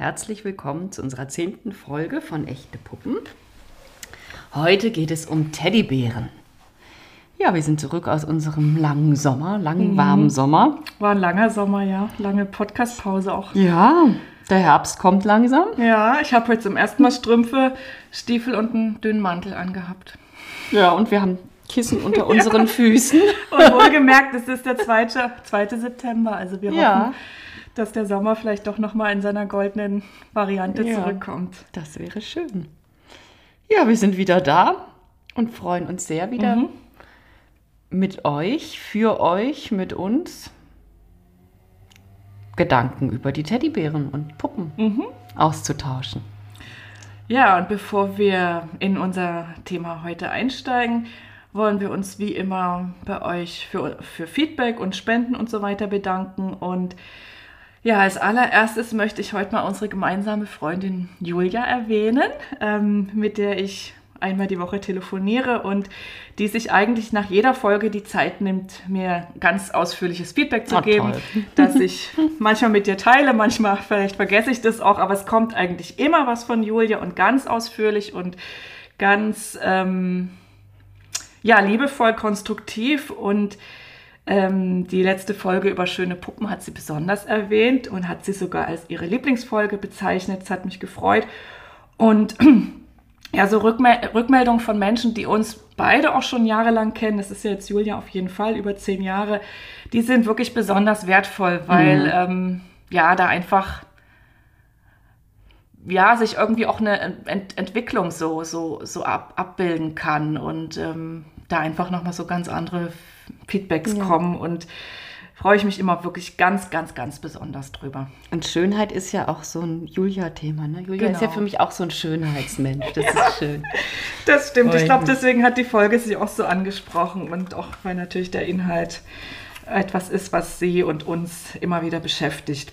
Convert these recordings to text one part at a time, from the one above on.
Herzlich willkommen zu unserer zehnten Folge von Echte Puppen. Heute geht es um Teddybären. Ja, wir sind zurück aus unserem langen Sommer, langen, warmen Sommer. War ein langer Sommer, ja. Lange Podcast-Pause auch. Ja, der Herbst kommt langsam. Ja, ich habe heute zum ersten Mal Strümpfe, Stiefel und einen dünnen Mantel angehabt. Ja, und wir haben Kissen unter unseren Füßen. Und wohlgemerkt, es ist der 2. 2. September. Also wir Ja. Dass der Sommer vielleicht doch nochmal in seiner goldenen Variante Ja. zurückkommt. Das wäre schön. Ja, wir sind wieder da und freuen uns sehr wieder Mhm. mit euch, für euch, mit uns Gedanken über die Teddybären und Puppen Mhm. auszutauschen. Ja, und bevor wir in unser Thema heute einsteigen, wollen wir uns wie immer bei euch für, für Feedback und Spenden und so weiter bedanken. Und ja, als allererstes möchte ich heute mal unsere gemeinsame Freundin Julia erwähnen, ähm, mit der ich einmal die Woche telefoniere und die sich eigentlich nach jeder Folge die Zeit nimmt, mir ganz ausführliches Feedback zu Ah, geben, toll. dass ich manchmal mit dir teile, manchmal vielleicht vergesse ich das auch, aber es kommt eigentlich immer was von Julia und ganz ausführlich und ganz ähm, ja, liebevoll, konstruktiv und ähm, die letzte Folge über schöne Puppen hat sie besonders erwähnt und hat sie sogar als ihre Lieblingsfolge bezeichnet. Das hat mich gefreut. Und ja, so Rückmel Rückmeldungen von Menschen, die uns beide auch schon jahrelang kennen, das ist ja jetzt Julia auf jeden Fall, über zehn Jahre, die sind wirklich besonders wertvoll, weil ähm, ja, da einfach ja, sich irgendwie auch eine Ent Entwicklung so, so, so ab abbilden kann und ähm, da einfach nochmal so ganz andere Feedbacks kommen und freue ich mich immer wirklich ganz, ganz, ganz besonders drüber. Und Schönheit ist ja auch so ein Julia-Thema. Ne? Julia ist ja Genau. für mich auch so ein Schönheitsmensch. Das ist schön. Das stimmt. Ich glaube, deswegen hat die Folge sie auch so angesprochen und auch weil natürlich der Inhalt etwas ist, was sie und uns immer wieder beschäftigt.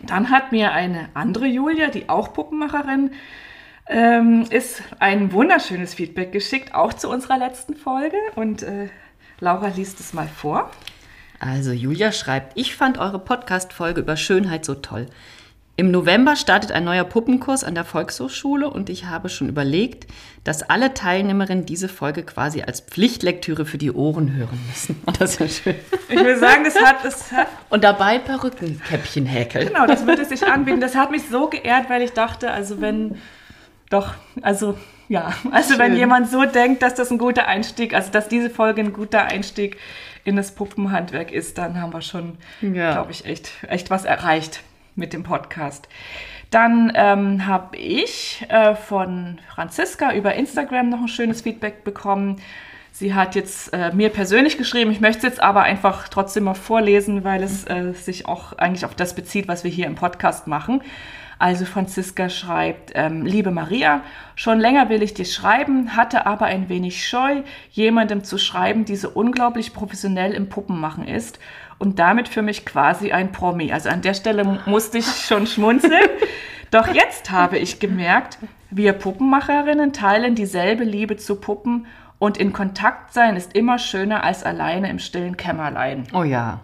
Dann hat mir eine andere Julia, die auch Puppenmacherin ähm, ist, ein wunderschönes Feedback geschickt, auch zu unserer letzten Folge. Und äh, Laura liest es mal vor. Also Julia schreibt, ich fand eure Podcast-Folge über Schönheit so toll. Im November startet ein neuer Puppenkurs an der Volkshochschule und ich habe schon überlegt, dass alle Teilnehmerinnen diese Folge quasi als Pflichtlektüre für die Ohren hören müssen. Das ist ja schön. Ich will sagen, das hat, hat Und dabei Perückenkäppchen häkeln. Genau, das würde sich anbieten. Das hat mich so geehrt, weil ich dachte, also wenn doch, also ja, also wenn Schön. jemand so denkt, dass das ein guter Einstieg, also dass diese Folge ein guter Einstieg in das Puppenhandwerk ist, dann haben wir schon, Ja. glaube ich, echt, echt was erreicht mit dem Podcast. Dann ähm, habe ich äh, von Franziska über Instagram noch ein schönes Feedback bekommen. Sie hat jetzt äh, mir persönlich geschrieben, ich möchte es jetzt aber einfach trotzdem mal vorlesen, weil es äh, sich auch eigentlich auf das bezieht, was wir hier im Podcast machen. Also Franziska schreibt, ähm, liebe Maria, schon länger will ich dir schreiben, hatte aber ein wenig Scheu, jemandem zu schreiben, die so unglaublich professionell im Puppenmachen ist und damit für mich quasi ein Promi. Also an der Stelle mu- musste ich schon schmunzeln. Doch jetzt habe ich gemerkt, wir Puppenmacherinnen teilen dieselbe Liebe zu Puppen und in Kontakt sein ist immer schöner als alleine im stillen Kämmerlein. Oh ja.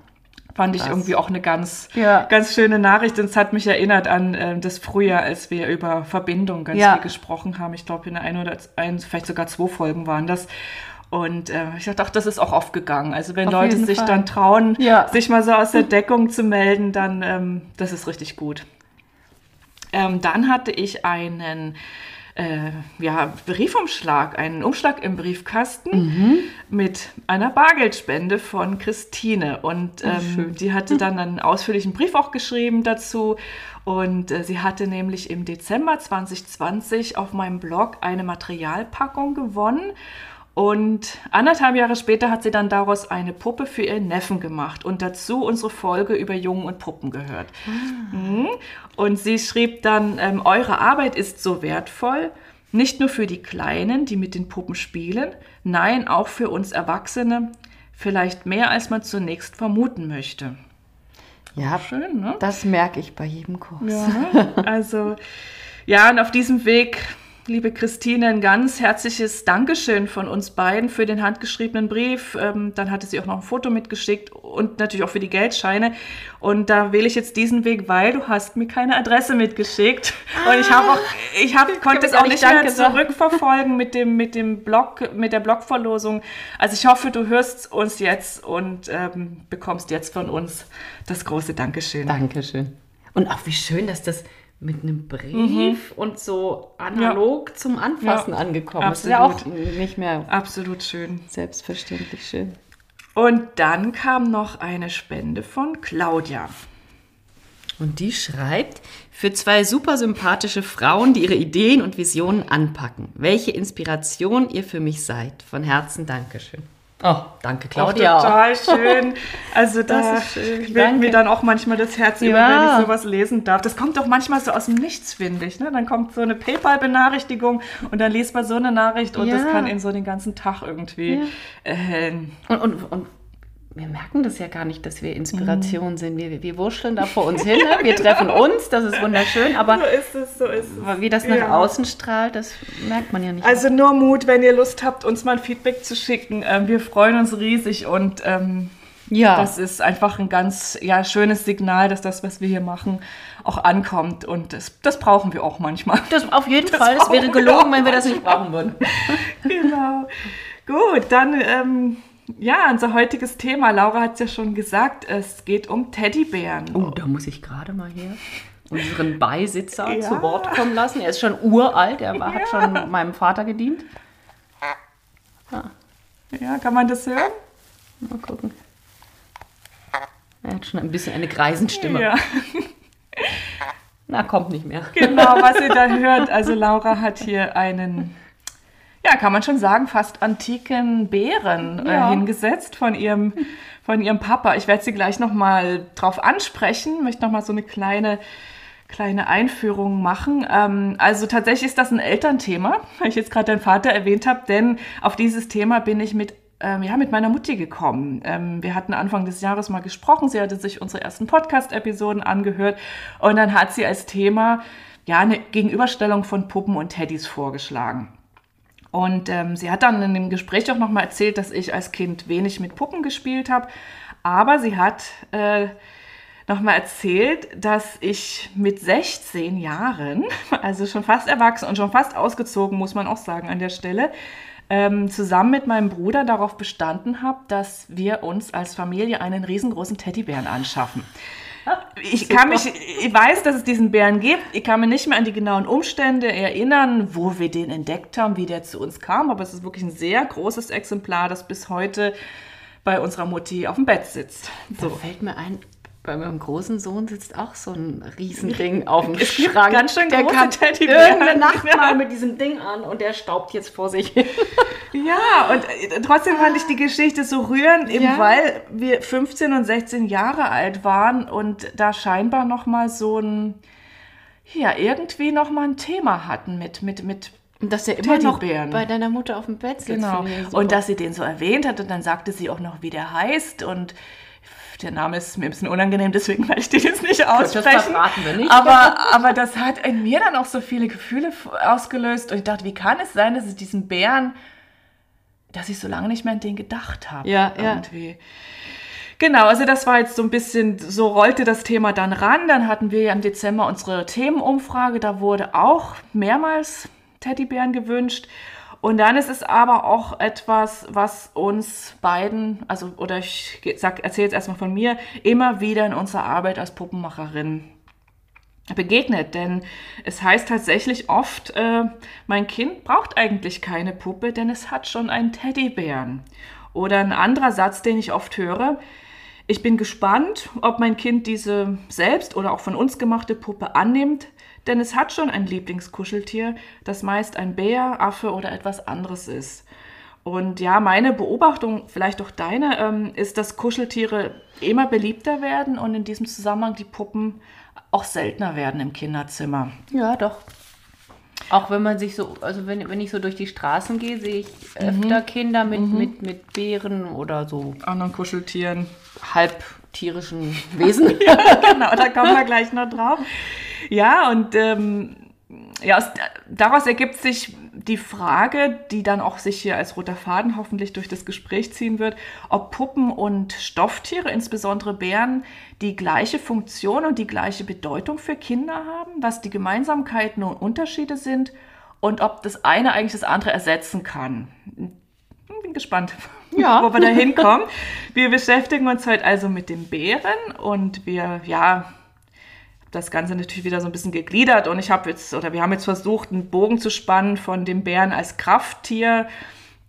Fand ich irgendwie auch eine ganz, Ja. ganz schöne Nachricht. Und es hat mich erinnert an ähm, das Frühjahr, als wir über Verbindung ganz Ja. viel gesprochen haben. Ich glaube, in einen oder ein, vielleicht sogar zwei Folgen waren das. Und äh, ich dachte, ach, das ist auch oft gegangen. Also wenn Auf Leute sich Fall. dann trauen, Ja. sich mal so aus der Deckung zu melden, dann ähm, das ist richtig gut. Ähm, dann hatte ich einen äh, ja, Briefumschlag, einen Umschlag im Briefkasten mit einer Bargeldspende von Christine. Und ähm, schön. die hatte dann einen ausführlichen Brief auch geschrieben dazu. Und äh, sie hatte nämlich im Dezember 2020 auf meinem Blog eine Materialpackung gewonnen. Und anderthalb Jahre später hat sie dann daraus eine Puppe für ihren Neffen gemacht und dazu unsere Folge über Jungen und Puppen gehört. Mhm. Und sie schrieb dann, ähm, eure Arbeit ist so wertvoll, nicht nur für die Kleinen, die mit den Puppen spielen, nein, auch für uns Erwachsene, vielleicht mehr, als man zunächst vermuten möchte. Ja, Schön, ne? das merke ich bei jedem Kurs. Ja, also ja, und auf diesem Weg liebe Christine, ein ganz herzliches Dankeschön von uns beiden für den handgeschriebenen Brief. Ähm, dann hatte sie auch noch ein Foto mitgeschickt und natürlich auch für die Geldscheine. Und da wähle ich jetzt diesen Weg, weil du hast mir keine Adresse mitgeschickt. Ah, und ich habe auch, ich hab, konnte es auch nicht mehr zurückverfolgen mit dem, mit dem Blog, mit der Blogverlosung. Also ich hoffe, du hörst uns jetzt und ähm, bekommst jetzt von uns das große Dankeschön. Dankeschön. Und auch wie schön, dass das mit einem Brief mhm. und so analog ja. zum Anfassen ja. angekommen. Absolut. Das ist ja auch nicht mehr absolut schön. Selbstverständlich schön. Und dann kam noch eine Spende von Claudia. Und die schreibt, für zwei super sympathische Frauen, die ihre Ideen und Visionen anpacken. Welche Inspiration ihr für mich seid. Von Herzen Dankeschön. Oh, danke, Claudia. Auch total schön. Also da wird mir dann auch manchmal das Herz ja. über, wenn ich sowas lesen darf. Das kommt doch manchmal so aus dem Nichts, finde ich. Ne? Dann kommt so eine PayPal-Benachrichtigung und dann liest man so eine Nachricht und ja. das kann in so den ganzen Tag irgendwie. Ja. Äh, und, und, und wir merken das ja gar nicht, dass wir Inspiration mm. sind. Wir, wir wurschteln da vor uns hin, ne? wir treffen uns, das ist wunderschön, aber so ist es, so ist es. wie das nach ja. außen strahlt, das merkt man ja nicht. Also nur Mut, wenn ihr Lust habt, uns mal ein Feedback zu schicken. Ähm, wir freuen uns riesig und ähm, ja. das ist einfach ein ganz ja, schönes Signal, dass das, was wir hier machen, auch ankommt und das, das brauchen wir auch manchmal. Das auf jeden das Fall, es wäre gelogen, wenn wir das nicht brauchen würden. genau. Gut, dann... Ähm, ja, unser heutiges Thema, Laura hat es ja schon gesagt, es geht um Teddybären. Oh, da muss ich gerade mal hier unseren Beisitzer ja. zu Wort kommen lassen. Er ist schon uralt, er ja. hat schon meinem Vater gedient. Ja. ja, kann man das hören? Mal gucken. Er hat schon ein bisschen eine Greisenstimme. Ja. Na, kommt nicht mehr. Genau, was ihr da hört. Also Laura hat hier einen ja, kann man schon sagen, fast antiken Bären äh, ja. hingesetzt von ihrem, von ihrem Papa. Ich werde sie gleich nochmal drauf ansprechen, möchte nochmal so eine kleine, kleine Einführung machen. Ähm, also tatsächlich ist das ein Elternthema, weil ich jetzt gerade deinen Vater erwähnt habe, denn auf dieses Thema bin ich mit ähm, ja, mit meiner Mutti gekommen. Ähm, wir hatten Anfang des Jahres mal gesprochen. Sie hatte sich unsere ersten Podcast-Episoden angehört und dann hat sie als Thema ja eine Gegenüberstellung von Puppen und Teddys vorgeschlagen. Und ähm, sie hat dann in dem Gespräch auch nochmal erzählt, dass ich als Kind wenig mit Puppen gespielt habe. Aber sie hat äh, nochmal erzählt, dass ich mit 16 Jahren, also schon fast erwachsen und schon fast ausgezogen, muss man auch sagen an der Stelle, ähm, zusammen mit meinem Bruder darauf bestanden habe, dass wir uns als Familie einen riesengroßen Teddybären anschaffen. Ich kann mich, ich weiß, dass es diesen Bären gibt. Ich kann mich nicht mehr an die genauen Umstände erinnern, wo wir den entdeckt haben, wie der zu uns kam. Aber es ist wirklich ein sehr großes Exemplar, das bis heute bei unserer Mutti auf dem Bett sitzt. So. Da fällt mir ein, bei meinem großen Sohn sitzt auch so ein Riesending auf dem Schrank. Ganz schön der kam irgendeine Nacht mal mit diesem Ding an und der staubt jetzt vor sich hin. ja, und äh, trotzdem fand ich die Geschichte so rührend, eben ja. weil wir 15 und 16 Jahre alt waren und da scheinbar noch mal so ein ja, irgendwie noch mal ein Thema hatten mit mit mit und dass er immer noch bei deiner Mutter auf dem Bett sitzt. Genau. Und dass sie den so erwähnt hat und dann sagte sie auch noch, wie der heißt und der Name ist mir ein bisschen unangenehm, deswegen werde ich den jetzt nicht aussprechen. Das nicht. Aber, aber das hat in mir dann auch so viele Gefühle ausgelöst. Und ich dachte, wie kann es sein, dass es diesen Bären, dass ich so lange nicht mehr an den gedacht habe. Ja, irgendwie. ja. Genau, also das war jetzt so ein bisschen, so rollte das Thema dann ran. Dann hatten wir ja im Dezember unsere Themenumfrage. Da wurde auch mehrmals Teddybären gewünscht. Und dann ist es aber auch etwas, was uns beiden, also oder ich erzähle jetzt erstmal von mir, immer wieder in unserer Arbeit als Puppenmacherin begegnet. Denn es heißt tatsächlich oft, äh, mein Kind braucht eigentlich keine Puppe, denn es hat schon einen Teddybären. Oder ein anderer Satz, den ich oft höre, ich bin gespannt, ob mein Kind diese selbst oder auch von uns gemachte Puppe annimmt, denn es hat schon ein Lieblingskuscheltier, das meist ein Bär, Affe oder etwas anderes ist. Und ja, meine Beobachtung, vielleicht auch deine, ähm, ist, dass Kuscheltiere immer beliebter werden und in diesem Zusammenhang die Puppen auch seltener werden im Kinderzimmer. Ja, doch. Auch wenn man sich so, also wenn, wenn ich so durch die Straßen gehe, sehe ich öfter mhm. Kinder mit, mhm. mit, mit Bären oder so. Anderen Kuscheltieren. Halbtierischen Wesen. ja, genau, da kommen wir gleich noch drauf. Ja, und ähm, ja, aus, daraus ergibt sich die Frage, die dann auch sich hier als roter Faden hoffentlich durch das Gespräch ziehen wird, ob Puppen und Stofftiere, insbesondere Bären, die gleiche Funktion und die gleiche Bedeutung für Kinder haben, was die Gemeinsamkeiten und Unterschiede sind und ob das eine eigentlich das andere ersetzen kann. Bin gespannt, ja. wo wir da hinkommen. Wir beschäftigen uns heute also mit den Bären und wir, ja, das Ganze natürlich wieder so ein bisschen gegliedert und ich habe jetzt, oder wir haben jetzt versucht, einen Bogen zu spannen von dem Bären als Krafttier,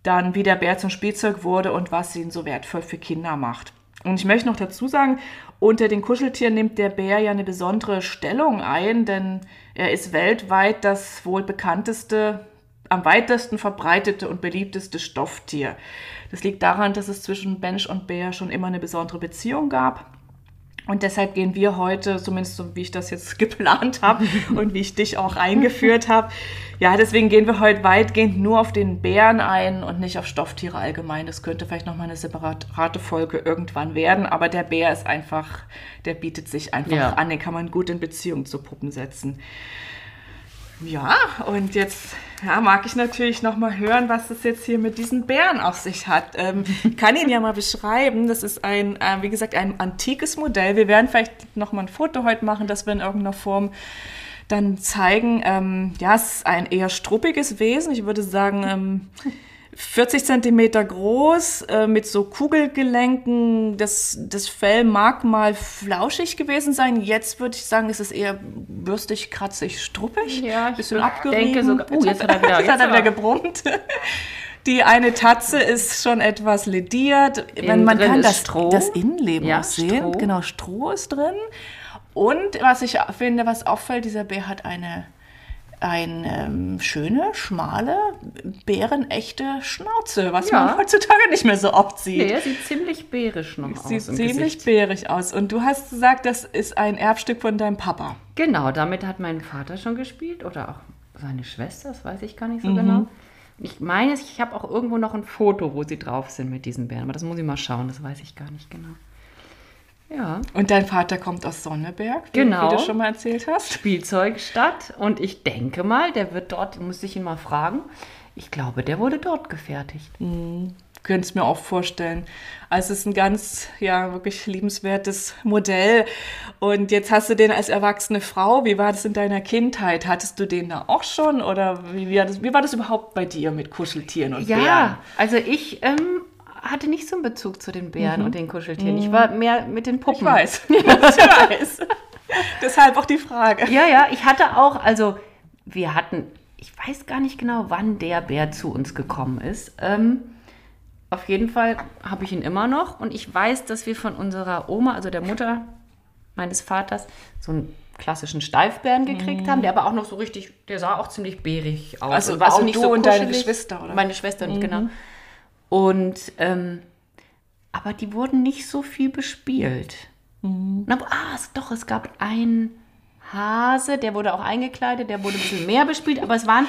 dann wie der Bär zum Spielzeug wurde und was ihn so wertvoll für Kinder macht. Und ich möchte noch dazu sagen, unter den Kuscheltieren nimmt der Bär ja eine besondere Stellung ein, denn er ist weltweit das wohl bekannteste, am weitesten verbreitete und beliebteste Stofftier. Das liegt daran, dass es zwischen Mensch und Bär schon immer eine besondere Beziehung gab. Und deshalb gehen wir heute, zumindest so wie ich das jetzt geplant habe und wie ich dich auch eingeführt habe, ja, deswegen gehen wir heute weitgehend nur auf den Bären ein und nicht auf Stofftiere allgemein. Das könnte vielleicht nochmal eine separate Folge irgendwann werden, aber der Bär ist einfach, der bietet sich einfach ja. an, den kann man gut in Beziehung zu Puppen setzen. Ja, und jetzt ja, mag ich natürlich noch mal hören, was es jetzt hier mit diesen Bären auf sich hat. Ähm, ich kann ihn ja mal beschreiben. Das ist ein, äh, wie gesagt, ein antikes Modell. Wir werden vielleicht noch mal ein Foto heute machen, das wir in irgendeiner Form dann zeigen. Ähm, ja, es ist ein eher struppiges Wesen. Ich würde sagen, ähm, 40 Zentimeter groß, äh, mit so Kugelgelenken. Das, das Fell mag mal flauschig gewesen sein. Jetzt würde ich sagen, ist es eher bürstig, kratzig, struppig. Ja, ich bisschen abgerieben. denke sogar, oh, jetzt hat er wieder, jetzt hat er wieder gebrummt. Die eine Tatze ist schon etwas lediert. Man, man kann das, das Innenleben ja, auch sehen. Stroh. Genau, Stroh ist drin. Und was ich finde, was auffällt, dieser Bär hat eine eine ähm, schöne, schmale, bärenechte Schnauze, was ja. man heutzutage nicht mehr so oft sieht. Nee, sieht ziemlich bärisch noch aus. Sieht ziemlich Gesicht. bärig aus. Und du hast gesagt, das ist ein Erbstück von deinem Papa. Genau, damit hat mein Vater schon gespielt oder auch seine Schwester, das weiß ich gar nicht so mhm. genau. Ich meine, ich habe auch irgendwo noch ein Foto, wo sie drauf sind mit diesen Bären, aber das muss ich mal schauen, das weiß ich gar nicht genau. Ja. Und dein Vater kommt aus Sonneberg, genau. wie du schon mal erzählt hast. Spielzeugstadt. Und ich denke mal, der wird dort, muss ich ihn mal fragen, ich glaube, der wurde dort gefertigt. Mhm. Könnte es mir auch vorstellen. Also es ist ein ganz, ja, wirklich liebenswertes Modell. Und jetzt hast du den als erwachsene Frau. Wie war das in deiner Kindheit? Hattest du den da auch schon? Oder wie, wie, war, das, wie war das überhaupt bei dir mit Kuscheltieren und ja, Bären? Ja, also ich ähm, hatte nicht so einen Bezug zu den Bären mhm. und den Kuscheltieren. Ich war mehr mit den Puppen. Ich weiß. ich weiß. Deshalb auch die Frage. Ja, ja, ich hatte auch, also wir hatten, ich weiß gar nicht genau, wann der Bär zu uns gekommen ist. Ähm, auf jeden Fall habe ich ihn immer noch und ich weiß, dass wir von unserer Oma, also der Mutter meines Vaters, so einen klassischen Steifbären gekriegt mm. haben, der aber auch noch so richtig, der sah auch ziemlich bärig aus. Also, war also auch nicht du so und deine Geschwister, oder? Meine Schwester, mhm. genau. Und ähm, aber die wurden nicht so viel bespielt. Mhm. Aber, ah, doch, es gab einen Hase, der wurde auch eingekleidet, der wurde ein bisschen mehr bespielt, aber es waren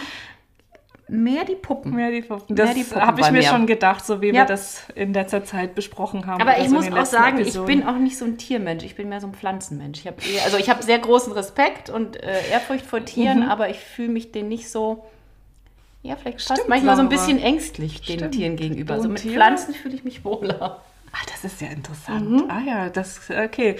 mehr die Puppen. Mehr die Puppen. Das habe ich mir, schon gedacht, so wie ja. wir das in letzter Zeit besprochen haben. Aber ich also muss auch sagen, Episoden. ich bin auch nicht so ein Tiermensch, ich bin mehr so ein Pflanzenmensch. Ich habe also ich habe sehr großen Respekt und äh, Ehrfurcht vor Tieren, mhm. aber ich fühle mich den nicht so ja, vielleicht fast manchmal so ein bisschen ängstlich den Stimmt. Tieren gegenüber. So also mit Tiere? Pflanzen fühle ich mich wohler. Ah, das ist ja interessant. Mhm. Ah ja, das, okay,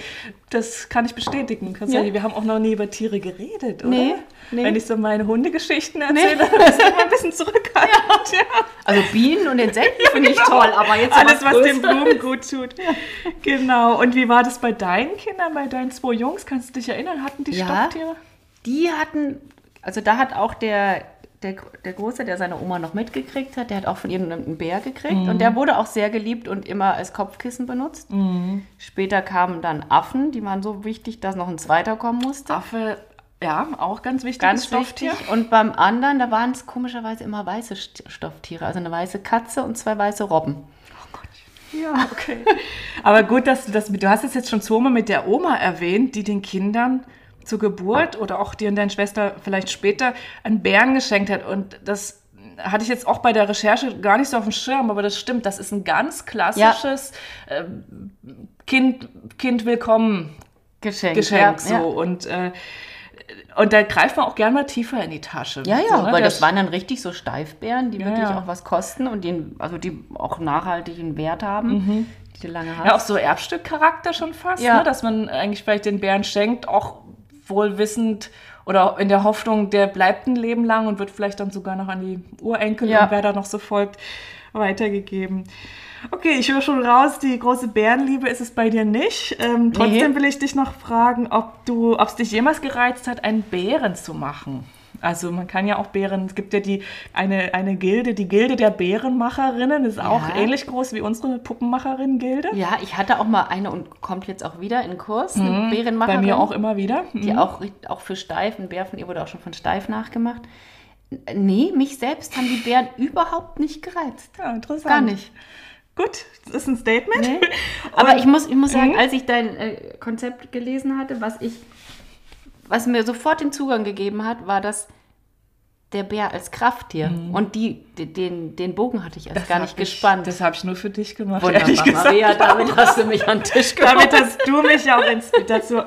das kann ich bestätigen. Ja. wir haben auch noch nie über Tiere geredet, oder? Nee, nee. Wenn ich so meine Hundegeschichten erzähle, nee. ist immer ein bisschen zurückhaltend. Ja. Ja. Also Bienen und Insekten finde ich genau. toll, aber jetzt Alles, was, was den Blumen gut tut. Genau. Und wie war das bei deinen Kindern, bei deinen zwei Jungs? Kannst du dich erinnern? Hatten die Stofftiere? Die hatten, also da hat auch der der, der Große, der seine Oma noch mitgekriegt hat, der hat auch von ihr einen Bär gekriegt. Mhm. Und der wurde auch sehr geliebt und immer als Kopfkissen benutzt. Mhm. Später kamen dann Affen, die waren so wichtig, dass noch ein zweiter kommen musste. Affe, ja, auch ganz wichtig. Ganz Stofftier. wichtig. Und beim anderen, da waren es komischerweise immer weiße Stofftiere. Also eine weiße Katze und zwei weiße Robben. Oh Gott. Ja, okay. Aber gut, dass du das, du hast es jetzt schon zweimal mit der Oma erwähnt, die den Kindern zur Geburt oder auch dir und deine Schwester vielleicht später einen Bären geschenkt hat. Und das hatte ich jetzt auch bei der Recherche gar nicht so auf dem Schirm, aber das stimmt. Das ist ein ganz klassisches ja. äh, Kind, kind willkommen Geschenk. Geschenk ja, so. Ja. Und äh, Und da greift man auch gerne mal tiefer in die Tasche. Ja, ja, So, ne? weil Das- das waren dann richtig so Steifbeeren, die wirklich auch was kosten und die, also die auch nachhaltigen Wert haben, die du lange hast. Ja, auch so Erbstückcharakter schon fast, ne? dass man eigentlich vielleicht den Bären schenkt, auch wohl wissend oder in der Hoffnung, der bleibt ein Leben lang und wird vielleicht dann sogar noch an die Urenkel Ja. und wer da noch so folgt, weitergegeben. Okay, ich höre schon raus, die große Bärenliebe ist es bei dir nicht. Ähm, trotzdem Nee. will ich dich noch fragen, ob du, ob es dich jemals gereizt hat, einen Bären zu machen. Also man kann ja auch Bären, es gibt ja die eine, eine Gilde, die Gilde der Bärenmacherinnen, ist auch Ja. ähnlich groß wie unsere Puppenmacherinnen-Gilde. Ja, ich hatte auch mal eine und kommt jetzt auch wieder in Kurs, eine Bärenmacherin. Bei mir auch immer wieder. Die auch, auch für Steif, ein Bär von ihr wurde auch schon von Steif nachgemacht. Nee, mich selbst haben die Bären überhaupt nicht gereizt. Ja, interessant. Gar nicht. Gut, das ist ein Statement. Nee. Aber ich muss, ich muss sagen, Mhm. als ich dein äh, Konzept gelesen hatte, was ich, was mir sofort den Zugang gegeben hat, war das der Bär als Krafttier. Und die, den, den Bogen hatte ich erst gar Mhm. hab nicht ich, gespannt. Das habe ich nur für dich gemacht. Wunderbar. Maria, damit hast du mich an den Tisch gebracht. Damit hast du mich auch inspiriert. Dazu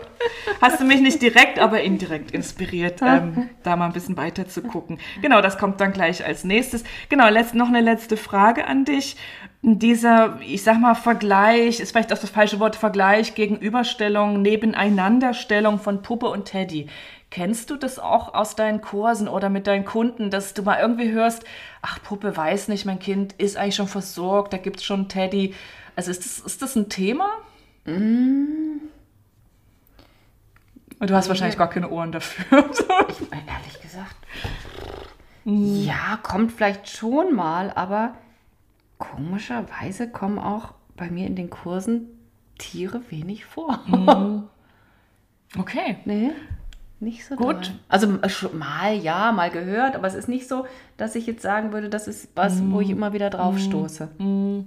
hast du mich nicht direkt, aber indirekt inspiriert, ähm, da mal ein bisschen weiter zu gucken. Genau, das kommt dann gleich als nächstes. Genau, letzt, noch eine letzte Frage an dich. Dieser, ich sag mal, Vergleich, ist vielleicht auch das falsche Wort, Vergleich, Gegenüberstellung, Nebeneinanderstellung von Puppe und Teddy. Kennst du das auch aus deinen Kursen oder mit deinen Kunden, dass du mal irgendwie hörst, ach, Puppe weiß nicht, mein Kind ist eigentlich schon versorgt, da gibt es schon Teddy. Also ist das, ist das ein Thema? Und du hast wahrscheinlich gar keine Ohren dafür. Äh, Ehrlich gesagt. Ja, kommt vielleicht schon mal, aber komischerweise kommen auch bei mir in den Kursen Tiere wenig vor. okay. Nee, nicht so Gut. doll. Also äh, mal ja, mal gehört, aber es ist nicht so, dass ich jetzt sagen würde, das ist was, wo ich immer wieder drauf stoße. Du,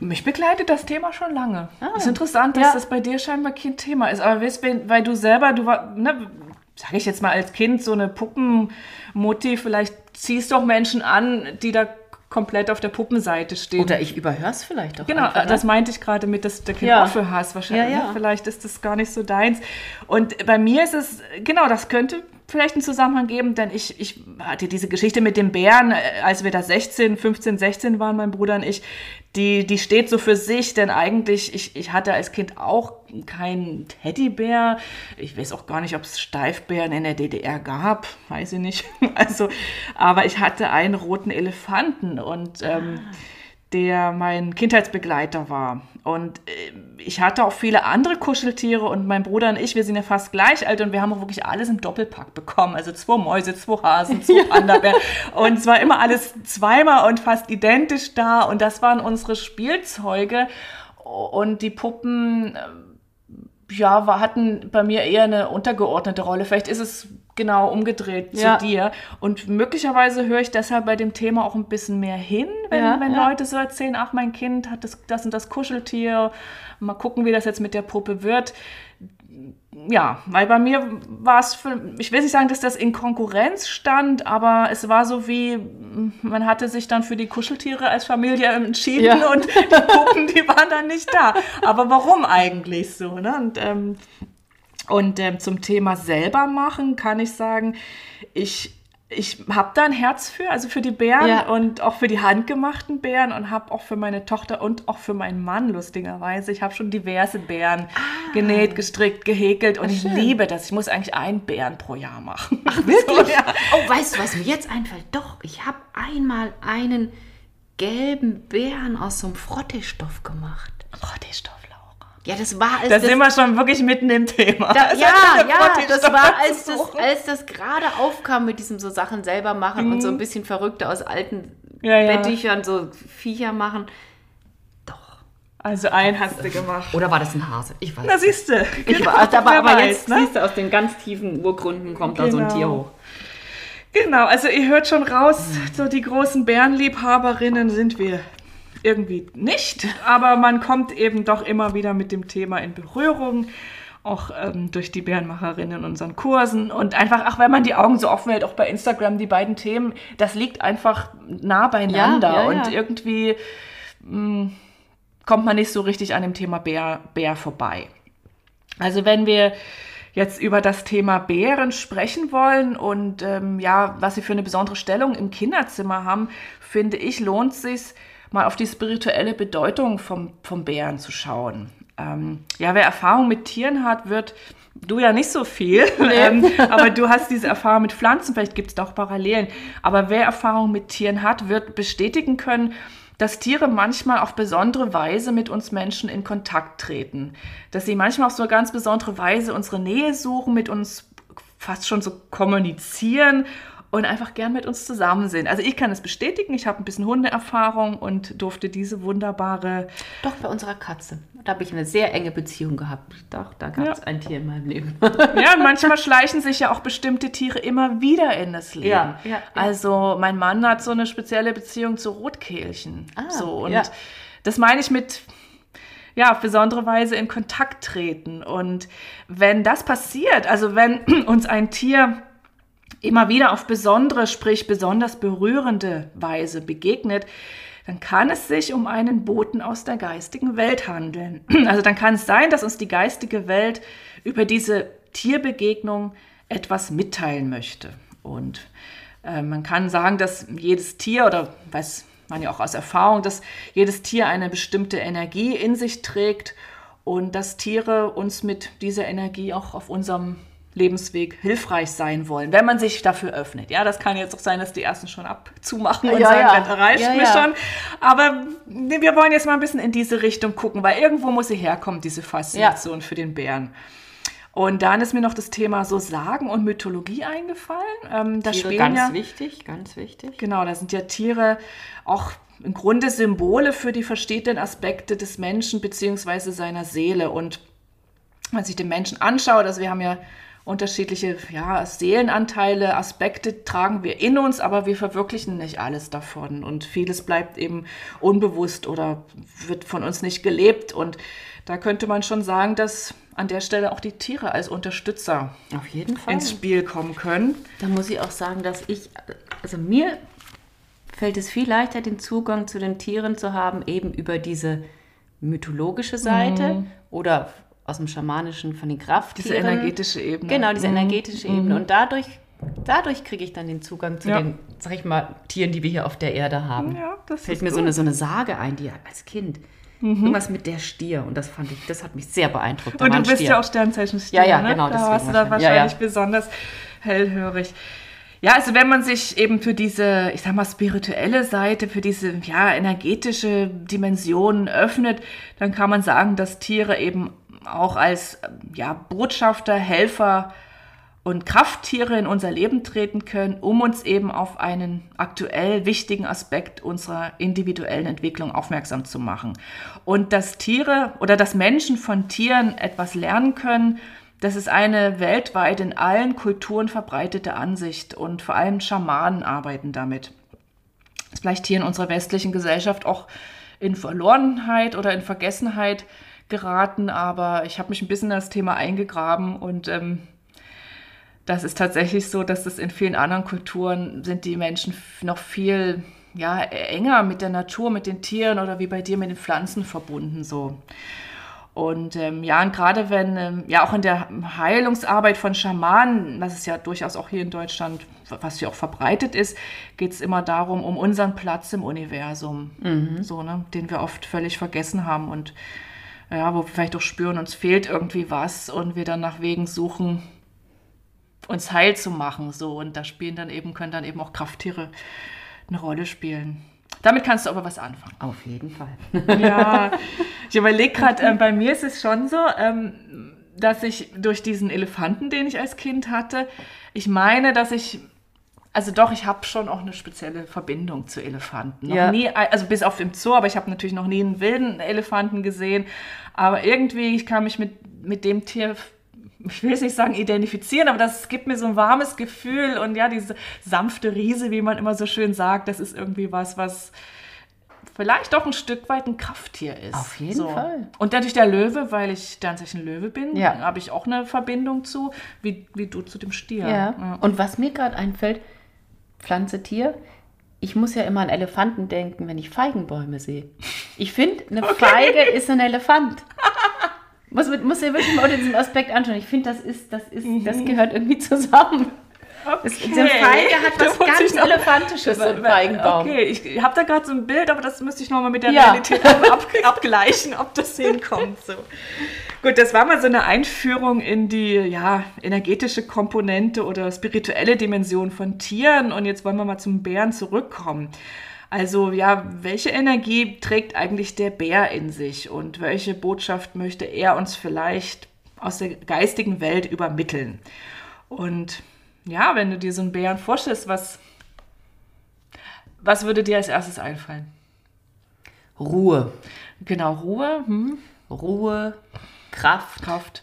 mich begleitet das Thema schon lange. Ah. ist interessant, dass Ja. das bei dir scheinbar kein Thema ist. Aber weißt, weil du selber, du war, ne, sage ich jetzt mal als Kind, so eine Puppenmutti, vielleicht ziehst du auch Menschen an, die da komplett auf der Puppenseite stehen. Oder ich überhöre es vielleicht auch. Genau, einfach, ne? das meinte ich gerade mit, dass du da kein Ja. Ohr für hast. Wahrscheinlich, Ja, ja. Vielleicht ist das gar nicht so deins. Und bei mir ist es, genau, das könnte vielleicht einen Zusammenhang geben, denn ich, ich hatte diese Geschichte mit dem Bären, äh, als wir da 16, 15, 16 waren, mein Bruder und ich, die, die steht so für sich, denn eigentlich, ich, ich hatte als Kind auch keinen Teddybär. Ich weiß auch gar nicht, ob es Steifbären in der DDR gab, weiß ich nicht. Also, aber ich hatte einen roten Elefanten und ähm, der mein Kindheitsbegleiter war. Und äh, ich hatte auch viele andere Kuscheltiere und mein Bruder und ich, wir sind ja fast gleich alt und wir haben auch wirklich alles im Doppelpack bekommen. Also zwei Mäuse, zwei Hasen, zwei Panda-Bären. Und es war immer alles zweimal und fast identisch da. Und das waren unsere Spielzeuge. Und die Puppen, äh, ja, hatten bei mir eher eine untergeordnete Rolle. Vielleicht ist es genau umgedreht Ja. zu dir. Und möglicherweise höre ich deshalb bei dem Thema auch ein bisschen mehr hin, wenn, Ja, wenn ja. Leute so erzählen, ach, mein Kind hat das, das und das Kuscheltier, mal gucken, wie das jetzt mit der Puppe wird. Ja, weil bei mir war es, für, ich will nicht sagen, dass das in Konkurrenz stand, aber es war so wie, man hatte sich dann für die Kuscheltiere als Familie entschieden und die Puppen, die waren dann nicht da. Aber warum eigentlich so? Ne? Und, ähm, und ähm, zum Thema selber machen kann ich sagen, ich, ich habe da ein Herz für, also für die Bären Ja. und auch für die handgemachten Bären und habe auch für meine Tochter und auch für meinen Mann lustigerweise. Ich habe schon diverse Bären genäht, gestrickt, gehäkelt und ich schön. liebe das. Ich muss eigentlich einen Bären pro Jahr machen. Ach, Wirklich? Oh, weißt du, was mir jetzt einfällt? Doch, ich habe einmal einen gelben Bären aus so einem Frottestoff gemacht. Frotteestoff, Laura. Ja, das war als Da das, sind wir schon wirklich mitten im Thema. da, Also ja, ja, das war als das, als das gerade aufkam mit diesem so Sachen selber machen und so ein bisschen Verrückte aus alten Mhm. Ja, ja. Betttüchern so Viecher machen. Doch. Also einen hast du gemacht. Oder war das ein Hase? Ich weiß. Na siehst du. Ich Genau, war, aber, wer aber weiß, jetzt ne? siehst du, aus den ganz tiefen Urgründen kommt da so ein Genau. Tier hoch. Genau, also ihr hört schon raus, so die großen Bärenliebhaberinnen sind wir irgendwie nicht, aber man kommt eben doch immer wieder mit dem Thema in Berührung, auch ähm, durch die Bärenmacherinnen in unseren Kursen und einfach, ach, wenn man die Augen so offen hält, auch bei Instagram, die beiden Themen, das liegt einfach nah beieinander Ja, ja, und ja. irgendwie mh, kommt man nicht so richtig an dem Thema Bär, Bär vorbei. Also wenn wir jetzt über das Thema Bären sprechen wollen und ähm, ja, was sie für eine besondere Stellung im Kinderzimmer haben, finde ich, lohnt es sich mal auf die spirituelle Bedeutung vom, vom Bären zu schauen. Ähm, ja, wer Erfahrung mit Tieren hat, wird Du ja nicht so viel, nee. ähm, aber du hast diese Erfahrung mit Pflanzen, vielleicht gibt es doch Parallelen. Aber wer Erfahrung mit Tieren hat, wird bestätigen können, dass Tiere manchmal auf besondere Weise mit uns Menschen in Kontakt treten. Dass sie manchmal auf so eine ganz besondere Weise unsere Nähe suchen, mit uns fast schon so kommunizieren und einfach gern mit uns zusammen sind. Also ich kann es bestätigen, ich habe ein bisschen Hundeerfahrung und durfte diese wunderbare... Doch, bei unserer Katze. Da habe ich eine sehr enge Beziehung gehabt. Doch, da gab es ja. ein Tier in meinem Leben. ja, und manchmal schleichen sich ja auch bestimmte Tiere immer wieder in das Leben. Ja, ja, ja. Also mein Mann hat so eine spezielle Beziehung zu Rotkehlchen. Ah, so, und das meine ich mit ja, auf besondere Weise in Kontakt treten. Und wenn das passiert, also wenn uns ein Tier immer wieder auf besondere, sprich besonders berührende Weise begegnet, dann kann es sich um einen Boten aus der geistigen Welt handeln. Also dann kann es sein, dass uns die geistige Welt über diese Tierbegegnung etwas mitteilen möchte. Und äh, man kann sagen, dass jedes Tier, oder weiß man ja auch aus Erfahrung, dass jedes Tier eine bestimmte Energie in sich trägt und dass Tiere uns mit dieser Energie auch auf unserem Lebensweg hilfreich sein wollen, wenn man sich dafür öffnet. Ja, das kann jetzt auch sein, dass die ersten schon abzumachen und ja, sagen, ja. das reicht ja, mir schon. Aber wir wollen jetzt mal ein bisschen in diese Richtung gucken, weil irgendwo muss sie herkommen, diese Faszination für den Bären. Und dann ist mir noch das Thema so Sagen und Mythologie eingefallen. Ähm, da Tiere, ganz ja, wichtig, ganz wichtig. Genau, da sind ja Tiere auch im Grunde Symbole für die verschiedenen Aspekte des Menschen beziehungsweise seiner Seele. Und wenn man sich den Menschen anschaut, also wir haben ja unterschiedliche ja, Seelenanteile, Aspekte tragen wir in uns, aber wir verwirklichen nicht alles davon. Und vieles bleibt eben unbewusst oder wird von uns nicht gelebt. Und da könnte man schon sagen, dass an der Stelle auch die Tiere als Unterstützer auf jeden Fall ins Spiel kommen können. Da muss ich auch sagen, dass ich, also mir fällt es viel leichter, den Zugang zu den Tieren zu haben, eben über diese mythologische Seite mhm. oder aus dem Schamanischen, von den Krafttieren. Diese energetische Ebene. Genau, diese mhm. energetische Ebene. Und dadurch, dadurch kriege ich dann den Zugang zu ja. den, sag ich mal, Tieren, die wir hier auf der Erde haben. Ja, das Fällt mir so eine, so eine Sage ein, die als Kind. Mhm. Irgendwas mit der Stier. Und das fand ich, das hat mich sehr beeindruckt. Und du bist Stier. ja auch Sternzeichen Stier. Ja, ja, ne? genau. Da warst du dann wahrscheinlich ja, besonders hellhörig. Ja, also wenn man sich eben für diese, ich sag mal, spirituelle Seite, für diese ja, energetische Dimension öffnet, dann kann man sagen, dass Tiere eben auch als ja, Botschafter, Helfer und Krafttiere in unser Leben treten können, um uns eben auf einen aktuell wichtigen Aspekt unserer individuellen Entwicklung aufmerksam zu machen. Und dass Tiere oder dass Menschen von Tieren etwas lernen können, das ist eine weltweit in allen Kulturen verbreitete Ansicht und vor allem Schamanen arbeiten damit. Das ist vielleicht hier in unserer westlichen Gesellschaft auch in Verlorenheit oder in Vergessenheit geraten, aber ich habe mich ein bisschen in das Thema eingegraben und ähm, das ist tatsächlich so, dass das in vielen anderen Kulturen sind die Menschen noch viel ja, enger mit der Natur, mit den Tieren oder wie bei dir mit den Pflanzen verbunden so. Und ähm, ja, und gerade wenn, ähm, ja auch in der Heilungsarbeit von Schamanen, das ist ja durchaus auch hier in Deutschland, was hier auch verbreitet ist, geht es immer darum, um unseren Platz im Universum, mhm. so, ne, den wir oft völlig vergessen haben und ja, wo wir vielleicht auch spüren, uns fehlt irgendwie was und wir dann nach Wegen suchen, uns heil zu machen. So. Und da spielen dann eben, können dann eben auch Krafttiere eine Rolle spielen. Damit kannst du aber was anfangen. Auf jeden Fall. Ja, ich überlege gerade, äh, bei mir ist es schon so, ähm, dass ich durch diesen Elefanten, den ich als Kind hatte, ich meine, dass ich also doch, ich habe schon auch eine spezielle Verbindung zu Elefanten. Noch ja. nie, also bis auf im Zoo, aber ich habe natürlich noch nie einen wilden Elefanten gesehen. Aber irgendwie, ich kann mich mit, mit dem Tier, ich will es nicht sagen identifizieren, aber das gibt mir so ein warmes Gefühl. Und ja, diese sanfte Riese, wie man immer so schön sagt, das ist irgendwie was, was vielleicht doch ein Stück weit ein Krafttier ist. Auf jeden so. Fall. Und natürlich der Löwe, weil ich Sternzeichen Löwe bin, ja. habe ich auch eine Verbindung zu, wie, wie du zu dem Stier. Ja. ja. Und was mir gerade einfällt, Pflanze, Tier. Ich muss ja immer an Elefanten denken, wenn ich Feigenbäume sehe. Ich finde, eine okay. Feige ist ein Elefant. Muss, muss ja wirklich mal unter diesem Aspekt anschauen. Ich finde, das ist, das ist, das gehört irgendwie zusammen. Okay. Der Feige hat was ganz Elefantisches, ein Feigenbaum. Okay, ich habe da gerade so ein Bild, aber das müsste ich nochmal mit der Ja. Realität ab, abgleichen, ob das hinkommt. So. Gut, das war mal so eine Einführung in die ja, energetische Komponente oder spirituelle Dimension von Tieren. Und jetzt wollen wir mal zum Bären zurückkommen. Also ja, welche Energie trägt eigentlich der Bär in sich und welche Botschaft möchte er uns vielleicht aus der geistigen Welt übermitteln? Und ja, wenn du dir so einen Bären vorstellst, was, was würde dir als erstes einfallen? Ruhe. Genau, Ruhe, hm? Ruhe, Kraft, Kraft.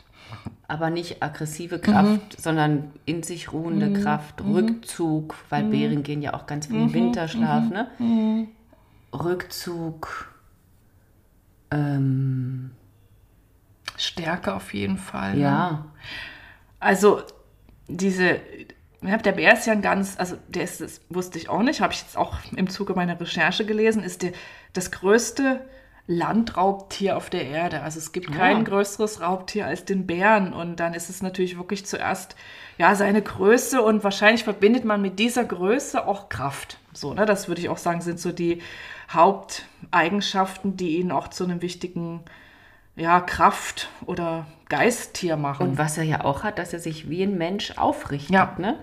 aber nicht aggressive Kraft, sondern in sich ruhende Kraft, Rückzug, weil Bären gehen ja auch ganz viel in Winterschlaf, ne? Rückzug, ähm, Stärke auf jeden Fall. ne? ja, Also diese, der Bär ist ja ein ganz, also der ist, das wusste ich auch nicht, habe ich jetzt auch im Zuge meiner Recherche gelesen, ist der, das größte Landraubtier auf der Erde. Also es gibt kein Ja. größeres Raubtier als den Bären und dann ist es natürlich wirklich zuerst ja seine Größe und wahrscheinlich verbindet man mit dieser Größe auch Kraft. So, ne, das würde ich auch sagen, sind so die Haupteigenschaften, die ihn auch zu einem wichtigen ja, Kraft- oder Geisttier machen. Und was er ja auch hat, dass er sich wie ein Mensch aufrichtet, Ja, ne?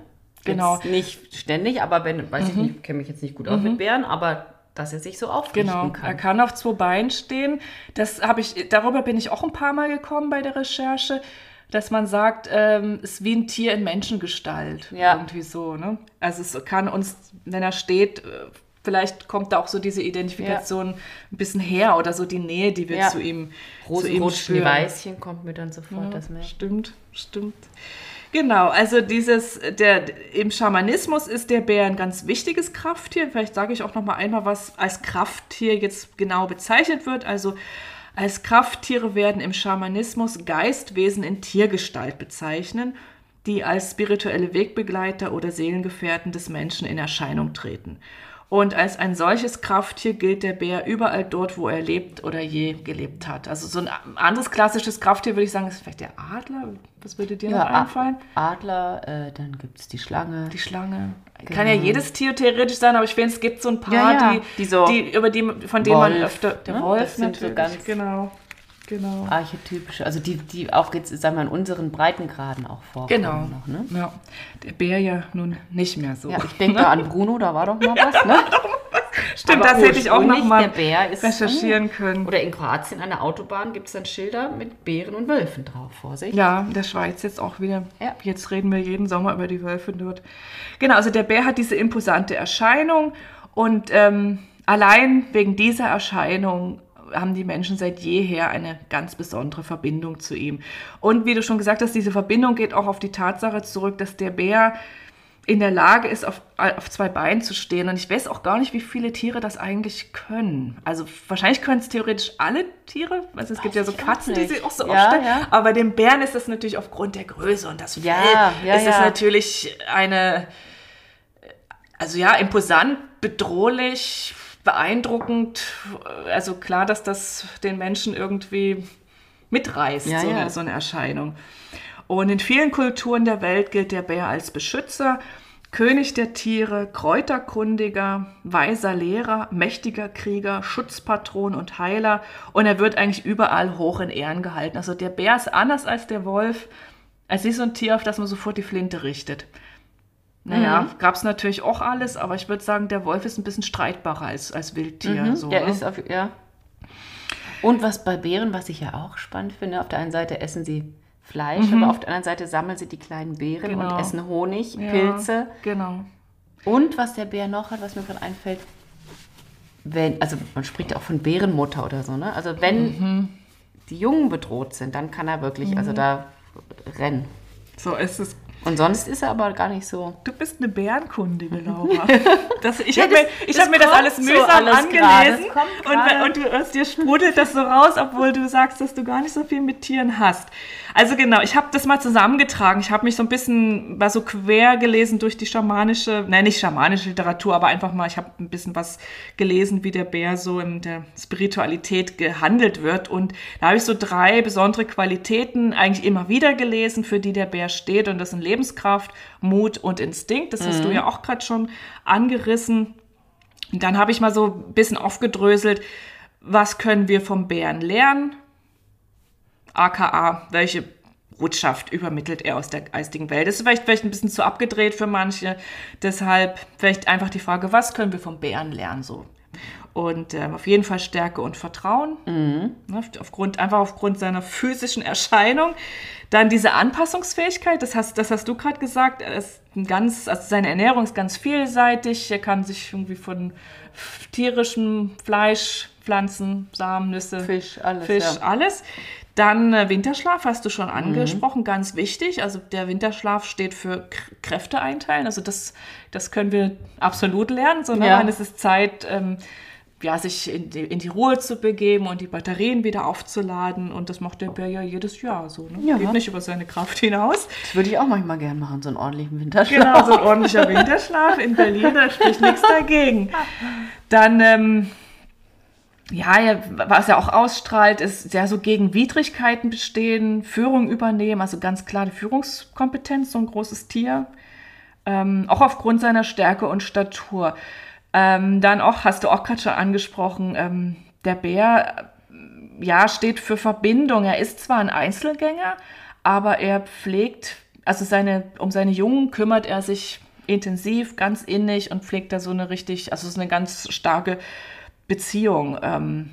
genau. Jetzt nicht ständig, aber wenn, weiß ich nicht, kenne mich jetzt nicht gut aus mit Bären, aber dass er sich so aufrichten Genau, er kann. kann auf zwei Beinen stehen. Das habe ich, darüber bin ich auch ein paar Mal gekommen bei der Recherche, dass man sagt, ähm, es ist wie ein Tier in Menschengestalt. Ja. Irgendwie so, ne? Also es kann uns, wenn er steht, äh, vielleicht kommt da auch so diese Identifikation ein bisschen her oder so die Nähe, die wir Ja. zu ihm, zu Rosen ihm spüren. Weißchen kommt mir dann sofort das merken. Stimmt, stimmt. Genau, also dieses, der, im Schamanismus ist der Bär ein ganz wichtiges Krafttier. Vielleicht sage ich auch noch mal einmal, was als Krafttier jetzt genau bezeichnet wird. Also als Krafttiere werden im Schamanismus Geistwesen in Tiergestalt bezeichnen, die als spirituelle Wegbegleiter oder Seelengefährten des Menschen in Erscheinung treten. Und als ein solches Krafttier gilt der Bär überall dort, wo er lebt oder je gelebt hat. Also so ein anderes klassisches Krafttier würde ich sagen, ist vielleicht der Adler. Was würde dir noch Ja, einfallen? Adler, äh, dann gibt es die Schlange. Die Schlange. Kann ja jedes Tier theoretisch sein, aber ich finde, es gibt so ein paar, Ja, ja, die, die so- die, über die, von denen man Wolf, öfter. Der ne? Wolf Das sind so natürlich. ganz- genau. Genau. Archetypische, also die, die auch jetzt, sagen wir, in unseren Breitengraden auch vorkommen Genau. noch, ne? Ja. Der Bär ja nun nicht mehr so. Ja, ich denke da an Bruno, da war doch mal was, ne? Stimmt, Aber das hätte ich auch noch mal recherchieren können. Oder in Kroatien an der Autobahn gibt es dann Schilder mit Bären und Wölfen drauf. Vorsicht. Ja, in der Schweiz jetzt auch wieder. Ja. Jetzt reden wir jeden Sommer über die Wölfe dort. Genau, also der Bär hat diese imposante Erscheinung und ähm, allein wegen dieser Erscheinung haben die Menschen seit jeher eine ganz besondere Verbindung zu ihm. Und wie du schon gesagt hast, diese Verbindung geht auch auf die Tatsache zurück, dass der Bär in der Lage ist, auf, auf zwei Beinen zu stehen. Und ich weiß auch gar nicht, wie viele Tiere das eigentlich können. Also wahrscheinlich können es theoretisch alle Tiere. Also es gibt ja so Katzen, die sich auch so Ja, aufstellen. ja. Aber bei den Bären ist das natürlich aufgrund der Größe und das Fell. Ja, ja, ist ja. natürlich eine, also ja, imposant, bedrohlich, beeindruckend. Also klar, dass das den Menschen irgendwie mitreißt, Ja, so, ja. Eine, so eine Erscheinung. Und in vielen Kulturen der Welt gilt der Bär als Beschützer, König der Tiere, Kräuterkundiger, weiser Lehrer, mächtiger Krieger, Schutzpatron und Heiler. Und er wird eigentlich überall hoch in Ehren gehalten. Also der Bär ist anders als der Wolf. Es ist so ein Tier, auf das man sofort die Flinte richtet. Naja, gab es natürlich auch alles, aber ich würde sagen, der Wolf ist ein bisschen streitbarer als, als Wildtier. Mhm, so, der ne? ist auf, ja. Und was bei Bären, was ich ja auch spannend finde, auf der einen Seite essen sie Fleisch, aber auf der anderen Seite sammeln sie die kleinen Beeren Mhm. Genau. und essen Honig, Ja, Pilze. Genau. Und was der Bär noch hat, was mir gerade einfällt, wenn, also man spricht ja auch von Bärenmutter oder so, ne? Also wenn Mhm. die Jungen bedroht sind, dann kann er wirklich, also da rennen. So ist es. Und sonst ist er aber gar nicht so. Du bist eine Bärenkundige, Laura. Das, ich Ja, habe mir, das- ich das hab mir das alles so mühsam alles angelesen. Und, und du, aus dir sprudelt das so raus, obwohl du sagst, dass du gar nicht so viel mit Tieren hast. Also genau, ich habe das mal zusammengetragen. Ich habe mich so ein bisschen, war so quer gelesen durch die schamanische, nein, nicht schamanische Literatur, aber einfach mal, ich habe ein bisschen was gelesen, wie der Bär so in der Spiritualität gehandelt wird. Und da habe ich so drei besondere Qualitäten eigentlich immer wieder gelesen, für die der Bär steht. Und das sind Lebenskraft, Mut und Instinkt. Das hast du ja auch gerade schon angerissen. Und dann habe ich mal so ein bisschen aufgedröselt, was können wir vom Bären lernen? AKA, welche Botschaft übermittelt er aus der geistigen Welt? Das ist vielleicht, vielleicht ein bisschen zu abgedreht für manche. Deshalb vielleicht einfach die Frage, was können wir vom Bären lernen? So. Und ähm, auf jeden Fall Stärke und Vertrauen. Ne, aufgrund, einfach aufgrund seiner physischen Erscheinung. Dann diese Anpassungsfähigkeit, das hast, das hast du gerade gesagt. Er ist ein ganz, also seine Ernährung ist ganz vielseitig. Er kann sich irgendwie von tierischem Fleisch, Pflanzen, Samen, Nüsse, Fisch, alles, Fisch, ja. Mhm. alles. Dann äh, Winterschlaf hast du schon angesprochen, ganz wichtig. Also der Winterschlaf steht für K Kräfte einteilen. Also das, das können wir absolut lernen. So, ne? Ja. Wann ist es Zeit, ähm, ja, sich in die, in die Ruhe zu begeben und die Batterien wieder aufzuladen. Und das macht der Bär ja jedes Jahr so. Ne? Ja. Geht nicht über seine Kraft hinaus. Das würde ich auch manchmal gern machen, so einen ordentlichen Winterschlaf. Genau, so ein ordentlicher Winterschlaf in Berlin, da spricht nichts dagegen. Dann, ähm, ja, was er auch ausstrahlt, ist ja so gegen Widrigkeiten bestehen, Führung übernehmen, also ganz klar die Führungskompetenz, so ein großes Tier. Ähm, auch aufgrund seiner Stärke und Statur. Ähm, dann auch, hast du auch gerade schon angesprochen, ähm, der Bär äh, ja, steht für Verbindung. Er ist zwar ein Einzelgänger, aber er pflegt, also seine, um seine Jungen kümmert er sich intensiv, ganz innig und pflegt da so eine richtig, also ist eine ganz starke Beziehung. Ähm,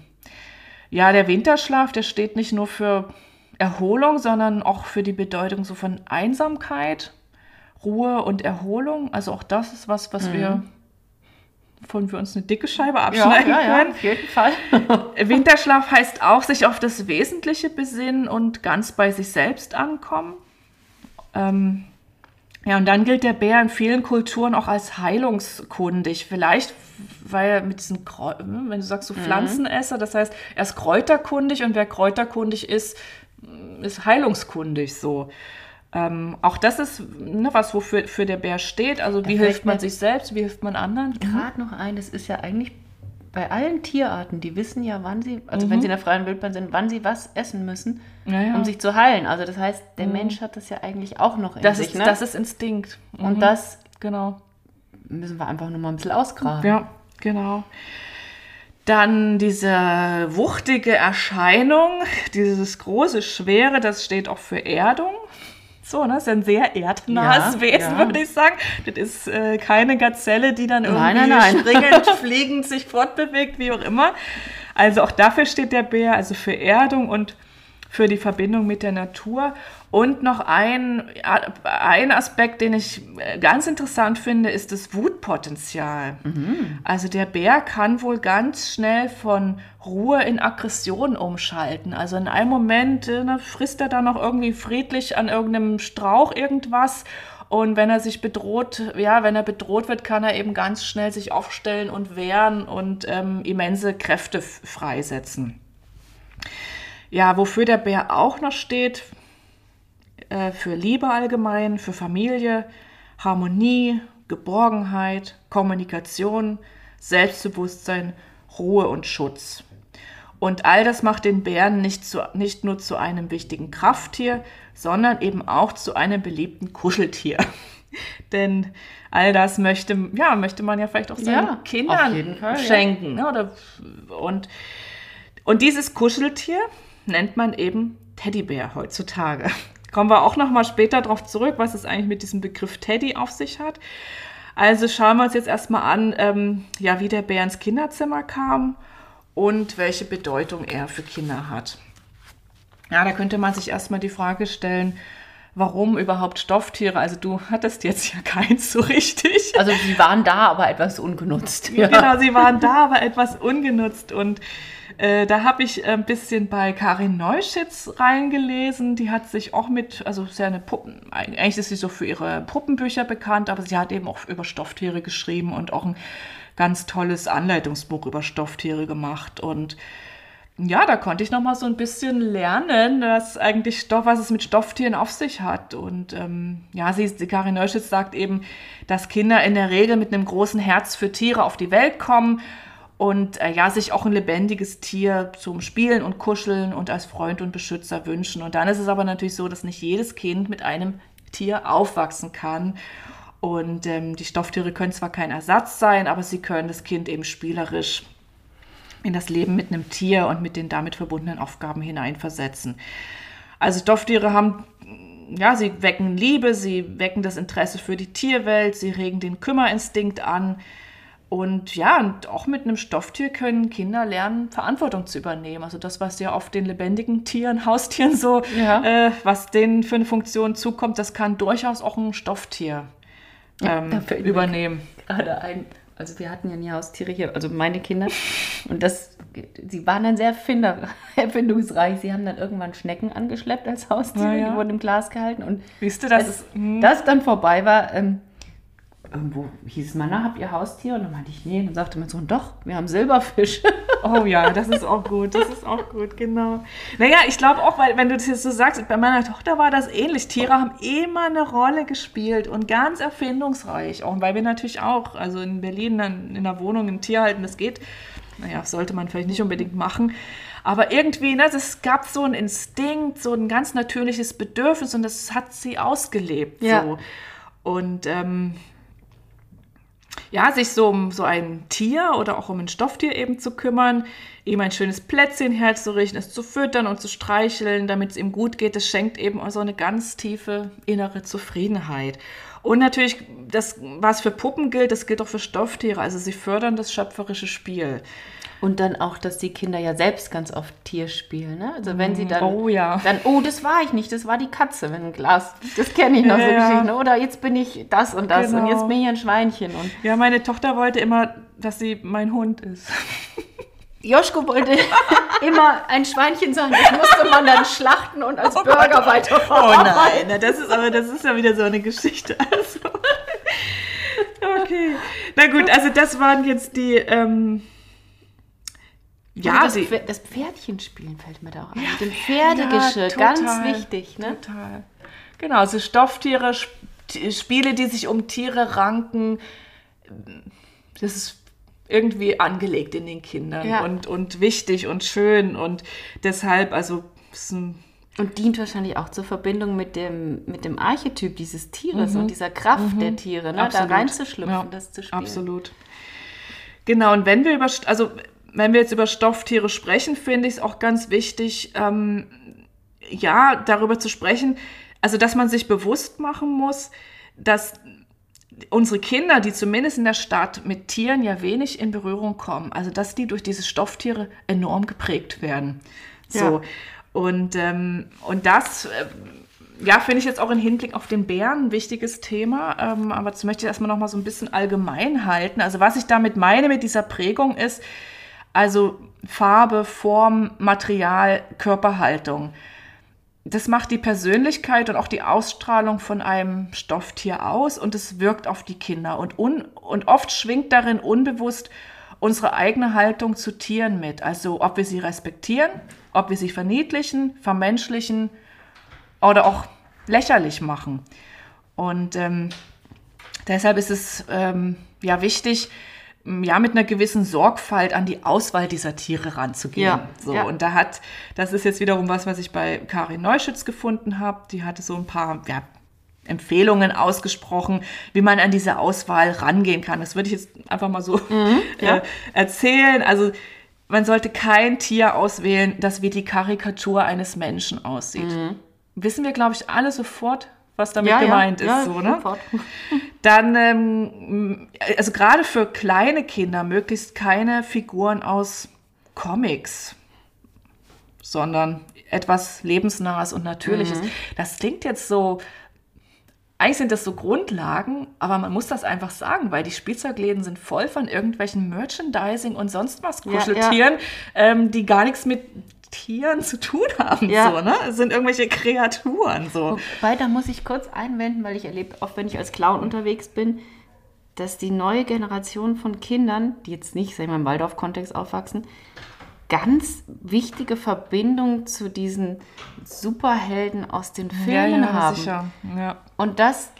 ja, der Winterschlaf, der steht nicht nur für Erholung, sondern auch für die Bedeutung so von Einsamkeit, Ruhe und Erholung. Also auch das ist was, was wir von wir uns eine dicke Scheibe ja, abschneiden ja, ja, können. auf jeden Fall. Winterschlaf heißt auch, sich auf das Wesentliche besinnen und ganz bei sich selbst ankommen. Ähm, ja, und dann gilt der Bär in vielen Kulturen auch als heilungskundig. Vielleicht, weil er mit diesen, Kräu wenn du sagst, so Pflanzenesser, das heißt, er ist kräuterkundig und wer kräuterkundig ist, ist heilungskundig so. Ähm, auch das ist ne, was, wofür für der Bär steht. Also wie fällt hilft man sich selbst, wie hilft man anderen? Gerade noch ein, das ist ja eigentlich bei allen Tierarten, die wissen ja, wann sie, also wenn sie in der freien Wildbahn sind, wann sie was essen müssen, Ja, ja. um sich zu heilen. Also das heißt, der Mensch hat das ja eigentlich auch noch in Das, sich. ist, ne? das ist Instinkt. Und Mhm. das Genau. müssen wir einfach nur mal ein bisschen ausgraben. Ja, genau. Dann diese wuchtige Erscheinung, dieses große Schwere, das steht auch für Erdung. So, ne? Das ist ein sehr erdnahes Ja, Wesen, ja. würde ich sagen. Das ist äh, keine Gazelle, die dann irgendwie Nein, nein, nein. springend, fliegend sich fortbewegt, wie auch immer. Also auch dafür steht der Bär, also für Erdung und für die Verbindung mit der Natur. Und noch ein, ein Aspekt, den ich ganz interessant finde, ist das Wutpotenzial. Also der Bär kann wohl ganz schnell von Ruhe in Aggression umschalten. Also in einem Moment äh, ne, frisst er dann noch irgendwie friedlich an irgendeinem Strauch irgendwas. Und wenn er sich bedroht, ja, wenn er bedroht wird, kann er eben ganz schnell sich aufstellen und wehren und ähm, immense Kräfte freisetzen. Ja, wofür der Bär auch noch steht, äh, für Liebe allgemein, für Familie, Harmonie, Geborgenheit, Kommunikation, Selbstbewusstsein, Ruhe und Schutz. Und all das macht den Bären nicht, zu, nicht nur zu einem wichtigen Krafttier, sondern eben auch zu einem beliebten Kuscheltier. Denn all das möchte, ja, möchte man ja vielleicht auch seinen Ja, Kindern auf jeden Fall, ja. schenken. Ne? Oder, und, und dieses Kuscheltier nennt man eben Teddybär heutzutage. Kommen wir auch noch mal später darauf zurück, was es eigentlich mit diesem Begriff Teddy auf sich hat. Also schauen wir uns jetzt erstmal an, ähm, ja, wie der Bär ins Kinderzimmer kam und welche Bedeutung er für Kinder hat. Ja, da könnte man sich erstmal die Frage stellen, warum überhaupt Stofftiere? Also du hattest jetzt ja keins so richtig. Also sie waren da, aber etwas ungenutzt. Ja. Genau, sie waren da, aber etwas ungenutzt. Und äh, da habe ich ein bisschen bei Karin Neuschitz reingelesen. Die hat sich auch mit, also sehr eine Puppen, eigentlich ist sie so für ihre Puppenbücher bekannt, aber sie hat eben auch über Stofftiere geschrieben und auch ein ganz tolles Anleitungsbuch über Stofftiere gemacht. Und ja, da konnte ich noch mal so ein bisschen lernen, dass eigentlich Stoff, was es mit Stofftieren auf sich hat. Und ähm, ja, sie Karin Neuschitz sagt eben, dass Kinder in der Regel mit einem großen Herz für Tiere auf die Welt kommen und äh, ja, sich auch ein lebendiges Tier zum Spielen und Kuscheln und als Freund und Beschützer wünschen. Und dann ist es aber natürlich so, dass nicht jedes Kind mit einem Tier aufwachsen kann. Und ähm, die Stofftiere können zwar kein Ersatz sein, aber sie können das Kind eben spielerisch in das Leben mit einem Tier und mit den damit verbundenen Aufgaben hineinversetzen. Also Stofftiere haben, ja, sie wecken Liebe, sie wecken das Interesse für die Tierwelt, sie regen den Kümmerinstinkt an. Und ja, und auch mit einem Stofftier können Kinder lernen, Verantwortung zu übernehmen. Also das, was ja oft den lebendigen Tieren, Haustieren so, ja. äh, was denen für eine Funktion zukommt, das kann durchaus auch ein Stofftier ähm, ja, übernehmen. Gerade ein also wir hatten ja nie Haustiere hier, also meine Kinder. Und das, sie waren dann sehr erfindungsreich. Sie haben dann irgendwann Schnecken angeschleppt als Haustiere, ja, ja. die wurden im Glas gehalten. Und Wisst ihr, dass das dann vorbei war, ähm, irgendwo hieß es mal, na, habt ihr Haustiere? Und dann meinte ich, nee. Und dann sagte mein Sohn, doch, wir haben Silberfisch. Oh ja, das ist auch gut, das ist auch gut, genau. Naja, ich glaube auch, weil, wenn du das jetzt so sagst, bei meiner Tochter war das ähnlich. Tiere haben immer eine Rolle gespielt und ganz erfindungsreich. Auch weil wir natürlich auch, also in Berlin dann in der Wohnung ein Tier halten, das geht. Naja, sollte man vielleicht nicht unbedingt machen. Aber irgendwie, ne, es gab so einen Instinkt, so ein ganz natürliches Bedürfnis und das hat sie ausgelebt. Ja. So. Und ähm, ja, sich so um so ein Tier oder auch um ein Stofftier eben zu kümmern, ihm ein schönes Plätzchen herzurichten, es zu füttern und zu streicheln, damit es ihm gut geht, das schenkt eben so eine ganz tiefe innere Zufriedenheit. Und natürlich, das, was für Puppen gilt, das gilt auch für Stofftiere. Also sie fördern das schöpferische Spiel. Und dann auch, dass die Kinder ja selbst ganz oft Tier spielen. Ne? Also wenn sie dann, oh, ja. dann, oh, das war ich nicht, das war die Katze, wenn ein Glas, das kenne ich noch ja, so Geschichten. Ne? Oder jetzt bin ich das und das genau. und jetzt bin ich ein Schweinchen. Und ja, meine Tochter wollte immer, dass sie mein Hund ist. Joschko wollte immer ein Schweinchen sein. Das musste man dann schlachten und als oh Burger weiterfahren. Oh nein, das ist aber das ist ja wieder so eine Geschichte. Also. Okay. Na gut, also das waren jetzt die. Ähm, ja, das, die, das Pferdchenspielen fällt mir da auch ein. Ja, Dem Pferdegeschirr, ja, ganz wichtig. Ne? Total. Genau, also Stofftiere, Spiele, die sich um Tiere ranken. Das ist irgendwie angelegt in den Kindern ja. und, und wichtig und schön und deshalb, also und dient wahrscheinlich auch zur Verbindung mit dem, mit dem Archetyp dieses Tieres mhm. und dieser Kraft mhm. der Tiere, ne? da reinzuschlüpfen, ja, das zu spielen. Absolut. Genau, und wenn wir über, also wenn wir jetzt über Stofftiere sprechen, finde ich es auch ganz wichtig, ähm, ja, darüber zu sprechen, also dass man sich bewusst machen muss, dass unsere Kinder, die zumindest in der Stadt mit Tieren ja wenig in Berührung kommen, also dass die durch diese Stofftiere enorm geprägt werden. So. Ja. Und, ähm, und das, äh, ja, finde ich jetzt auch im Hinblick auf den Bären ein wichtiges Thema. Ähm, aber das möchte ich erstmal noch mal so ein bisschen allgemein halten. Also was ich damit meine mit dieser Prägung ist, also Farbe, Form, Material, Körperhaltung. Das macht die Persönlichkeit und auch die Ausstrahlung von einem Stofftier aus und es wirkt auf die Kinder. Und, un, und oft schwingt darin unbewusst unsere eigene Haltung zu Tieren mit. Also ob wir sie respektieren, ob wir sie verniedlichen, vermenschlichen oder auch lächerlich machen. Und ähm, deshalb ist es ähm, ja wichtig, ja, mit einer gewissen Sorgfalt an die Auswahl dieser Tiere ranzugehen. Ja, so, ja. Und da hat, das ist jetzt wiederum was, was ich bei Karin Neuschütz gefunden habe. Die hatte so ein paar, ja, Empfehlungen ausgesprochen, wie man an diese Auswahl rangehen kann. Das würde ich jetzt einfach mal so mhm, ja. äh, erzählen. Also man sollte kein Tier auswählen, das wie die Karikatur eines Menschen aussieht. Mhm. Wissen wir, glaube ich, alle sofort, was damit ja, gemeint ja, ist. Ja, so, ne? Dann, ähm, also gerade für kleine Kinder, möglichst keine Figuren aus Comics. sondern etwas Lebensnahes und Natürliches. Das klingt jetzt so, eigentlich sind das so Grundlagen, aber man muss das einfach sagen, weil die Spielzeugläden sind voll von irgendwelchen Merchandising und sonst was Kuscheltieren, Ähm, die gar nichts mit Tieren zu tun haben. Ja. So, ne? Es sind irgendwelche Kreaturen. So. Wobei, da muss ich kurz einwenden, weil ich erlebe, oft wenn ich als Clown unterwegs bin, dass die neue Generation von Kindern, die jetzt nicht, sag ich mal, im Waldorf-Kontext aufwachsen, ganz wichtige Verbindung zu diesen Superhelden aus den Filmen haben. sicher. Ja. Und das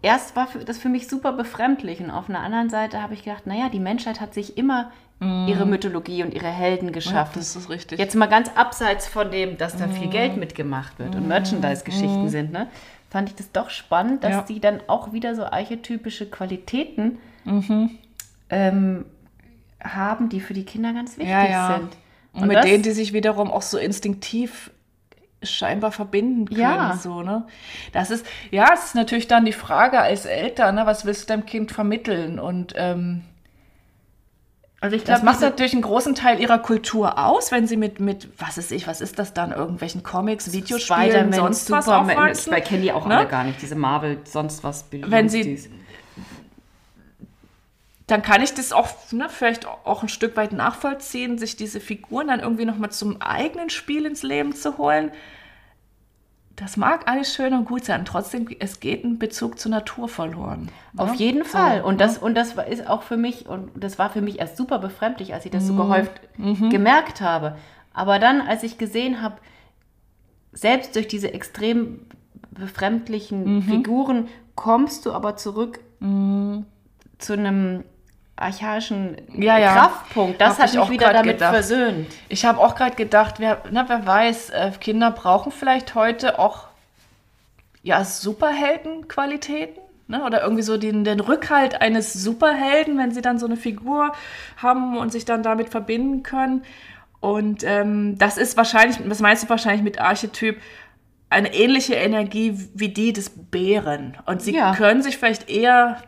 erst war für, das für mich super befremdlich. Und auf einer anderen Seite habe ich gedacht, naja, die Menschheit hat sich immer ihre Mythologie und ihre Helden geschaffen. das ist richtig. Jetzt mal ganz abseits von dem, dass da viel Geld mitgemacht wird und Merchandise-Geschichten sind, ne? Fand ich das doch spannend, dass Ja. die dann auch wieder so archetypische Qualitäten ähm, haben, die für die Kinder ganz wichtig Ja, ja. sind. Und, mit das- denen, die sich wiederum auch so instinktiv scheinbar verbinden können. Ja. So, ne? Das ist, ja, es ist natürlich dann die Frage als Eltern, ne, was willst du deinem Kind vermitteln? Und ähm, Also ich das glaube, macht natürlich einen großen Teil ihrer Kultur aus, wenn sie mit, mit was ist ich, was ist das dann, irgendwelchen Comics, Videospielen, sonst was Superman, aufwachsen. ich kenne die auch Ne? alle gar nicht, diese Marvel, sonst was. Wenn sie- Beasties. dann kann ich das auch ne, vielleicht auch ein Stück weit nachvollziehen, sich diese Figuren dann irgendwie nochmal zum eigenen Spiel ins Leben zu holen. Das mag alles schön und gut sein. Trotzdem, es geht ein Bezug zur Natur verloren. Auf ne? jeden So, Fall. Und ne? das, und das war- ist auch für mich, und das war für mich erst super befremdlich, als ich das so Mhm. gehäuft gemerkt habe. Aber dann, als ich gesehen habe, selbst durch diese extrem befremdlichen Mhm. Figuren kommst du aber zurück zu einem archaischen Ja, ja. Kraftpunkt. Das Hab hat ich mich auch wieder damit gedacht. versöhnt. Ich habe auch gerade gedacht, wer, na, wer weiß, äh, Kinder brauchen vielleicht heute auch ja, Superheldenqualitäten. Ne? Oder irgendwie so den, den Rückhalt eines Superhelden, wenn sie dann so eine Figur haben und sich dann damit verbinden können. Und ähm, das ist wahrscheinlich, das meinst du wahrscheinlich mit Archetyp, eine ähnliche Energie wie die des Bären. Und sie Ja. können sich vielleicht eher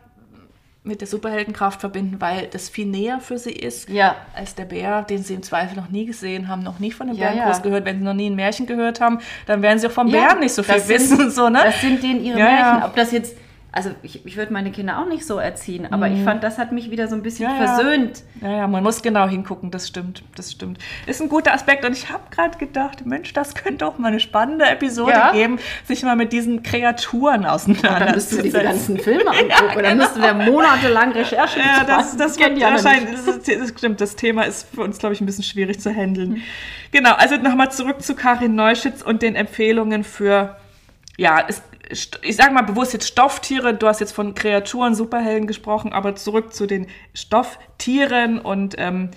mit der Superheldenkraft verbinden, weil das viel näher für sie ist Ja. als der Bär, den sie im Zweifel noch nie gesehen haben, noch nie von dem Ja, Bärenkurs ja. gehört. Wenn sie noch nie ein Märchen gehört haben, dann werden sie auch vom Ja, Bären nicht so viel sind- wissen. so, ne? Das sind denen ihre. Märchen. Ob das jetzt, also ich, ich würde meine Kinder auch nicht so erziehen, aber ich fand, das hat mich wieder so ein bisschen Mhm. Ja, ja. versöhnt. Ja, ja, man muss genau hingucken, das stimmt, das stimmt. Ist ein guter Aspekt und ich habe gerade gedacht, Mensch, das könnte auch mal eine spannende Episode Ja. geben, sich mal mit diesen Kreaturen auseinanderzusetzen. Dann müssten wir diese ganzen Filme angucken. Oder müssten wir monatelang Recherche Ja, das, das wird alle wahrscheinlich, nicht. das, ist, das stimmt, das Thema ist für uns, glaube ich, ein bisschen schwierig zu handeln. Genau, also nochmal zurück zu Karin Neuschitz und den Empfehlungen für, ja, es, ich sage mal bewusst jetzt Stofftiere, du hast jetzt von Kreaturen, Superhelden gesprochen, aber zurück zu den Stofftieren und ähm,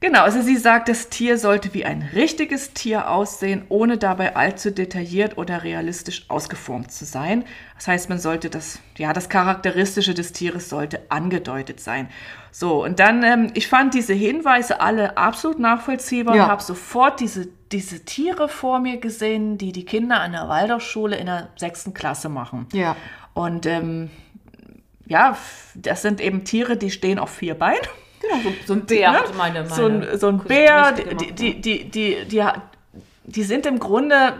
Genau, also sie sagt, das Tier sollte wie ein richtiges Tier aussehen, ohne dabei allzu detailliert oder realistisch ausgeformt zu sein. Das heißt, man sollte das, ja, das Charakteristische des Tieres sollte angedeutet sein. So, und dann, ähm, ich fand diese Hinweise alle absolut nachvollziehbar Ja. und habe sofort diese, diese Tiere vor mir gesehen, die die Kinder an der Waldorfschule in der sechsten Klasse machen. Ja. Und ähm, ja, das sind eben Tiere, die stehen auf vier Beinen. Genau, so, so ein Bär. Ne? meine, meine so ein, so ein Bär, die, die, die, die, die, die sind im Grunde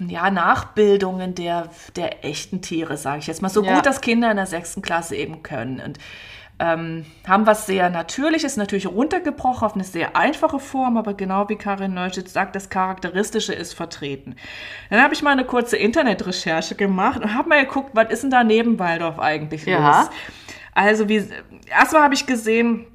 ja, Nachbildungen der, der echten Tiere, sage ich jetzt mal. So Ja. gut das Kinder in der sechsten Klasse eben können. Und ähm, haben was sehr Natürliches, natürlich runtergebrochen auf eine sehr einfache Form, aber genau wie Karin Neuschitz sagt, das Charakteristische ist vertreten. Dann habe ich mal eine kurze Internetrecherche gemacht und habe mal geguckt, was ist denn da neben Waldorf eigentlich Ja. los? Also wie erstmal habe ich gesehen,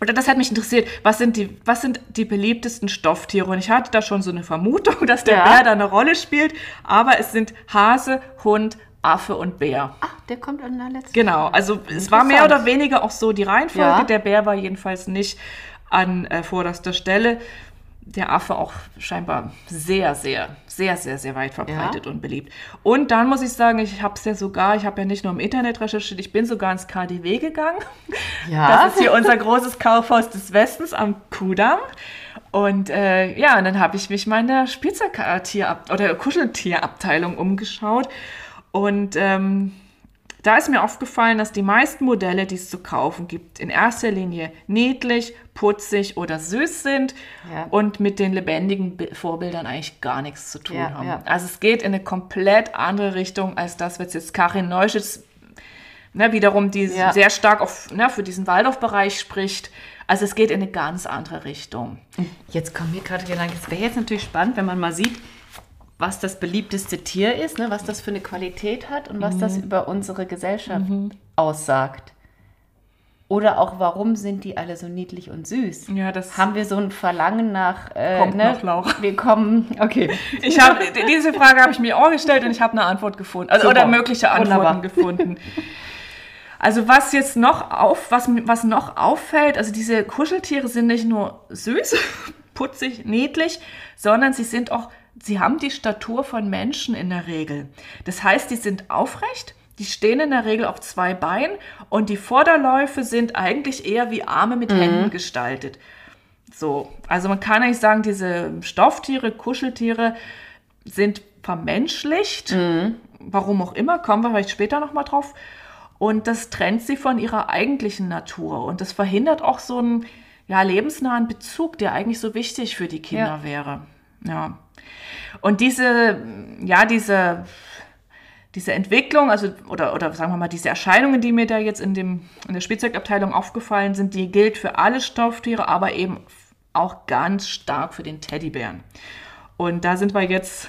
oder das hat mich interessiert, was sind die, was sind die beliebtesten Stofftiere? Und ich hatte da schon so eine Vermutung, dass der Ja. Bär da eine Rolle spielt, aber es sind Hase, Hund, Affe und Bär. Ach, der kommt an der letzten. Genau, also es war mehr oder weniger auch so die Reihenfolge. Ja. Der Bär war jedenfalls nicht an äh, vorderster Stelle. Der Affe auch scheinbar sehr, sehr, sehr, sehr, sehr weit verbreitet und beliebt. Und dann muss ich sagen, ich habe es ja sogar, ich habe ja nicht nur im Internet recherchiert, ich bin sogar ins KDW gegangen. Ja. Das ist hier unser großes Kaufhaus des Westens am Kudamm. Und äh, ja, und dann habe ich mich mal in der Spielzeugtier oder Kuscheltierabteilung umgeschaut. Und ähm, Da ist mir aufgefallen, dass die meisten Modelle, die es zu kaufen gibt, in erster Linie niedlich, putzig oder süß sind Ja. und mit den lebendigen Bi- Vorbildern eigentlich gar nichts zu tun Ja, haben. ja. Also es geht in eine komplett andere Richtung als das, was jetzt Karin Neuschitz ne, wiederum die sehr stark auf, ne, für diesen Waldorf-Bereich spricht. Also es geht in eine ganz andere Richtung. Jetzt kommt mir gerade der Gedanke, es wäre jetzt natürlich spannend, wenn man mal sieht, was das beliebteste Tier ist, ne, was das für eine Qualität hat und was das über unsere Gesellschaft aussagt. Oder auch, warum sind die alle so niedlich und süß? Ja, das Haben wir so ein Verlangen nach... Äh, Kommt ne? noch, Laura. Wir kommen... Okay. Ich habe diese Frage habe ich mir auch gestellt und ich habe eine Antwort gefunden. Also, Super. oder mögliche Antworten Wunderbar. gefunden. Also was jetzt noch auf, was, was noch auffällt, also diese Kuscheltiere sind nicht nur süß, putzig, niedlich, sondern sie sind auch, sie haben die Statur von Menschen in der Regel. Das heißt, die sind aufrecht, die stehen in der Regel auf zwei Beinen und die Vorderläufe sind eigentlich eher wie Arme mit Händen gestaltet. So, also man kann eigentlich sagen, diese Stofftiere, Kuscheltiere sind vermenschlicht. Warum auch immer, kommen wir vielleicht später nochmal drauf. Und das trennt sie von ihrer eigentlichen Natur. Und das verhindert auch so einen ja, lebensnahen Bezug, der eigentlich so wichtig für die Kinder Ja. wäre. Ja. Und diese, ja, diese, diese Entwicklung, also oder, oder sagen wir mal, diese Erscheinungen, die mir da jetzt in, dem, in der Spielzeugabteilung aufgefallen sind, die gilt für alle Stofftiere, aber eben auch ganz stark für den Teddybären. Und da sind wir jetzt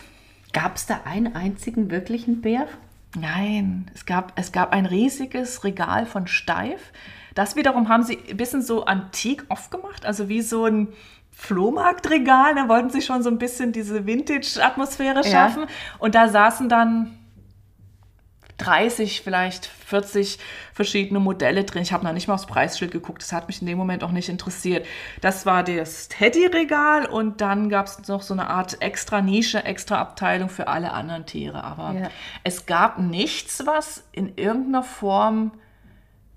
Gab es da einen einzigen wirklichen Bär? Nein, es gab, es gab ein riesiges Regal von Steif. Das wiederum haben sie ein bisschen so antik aufgemacht, also wie so ein Flohmarktregal. Da wollten sie schon so ein bisschen diese Vintage-Atmosphäre Ja. schaffen. Und da saßen dann 30, vielleicht 40 verschiedene Modelle drin. Ich habe noch nicht mal aufs Preisschild geguckt, das hat mich in dem Moment auch nicht interessiert. Das war das Teddy-Regal und dann gab es noch so eine Art extra Nische, extra Abteilung für alle anderen Tiere. Aber Ja. es gab nichts, was in irgendeiner Form,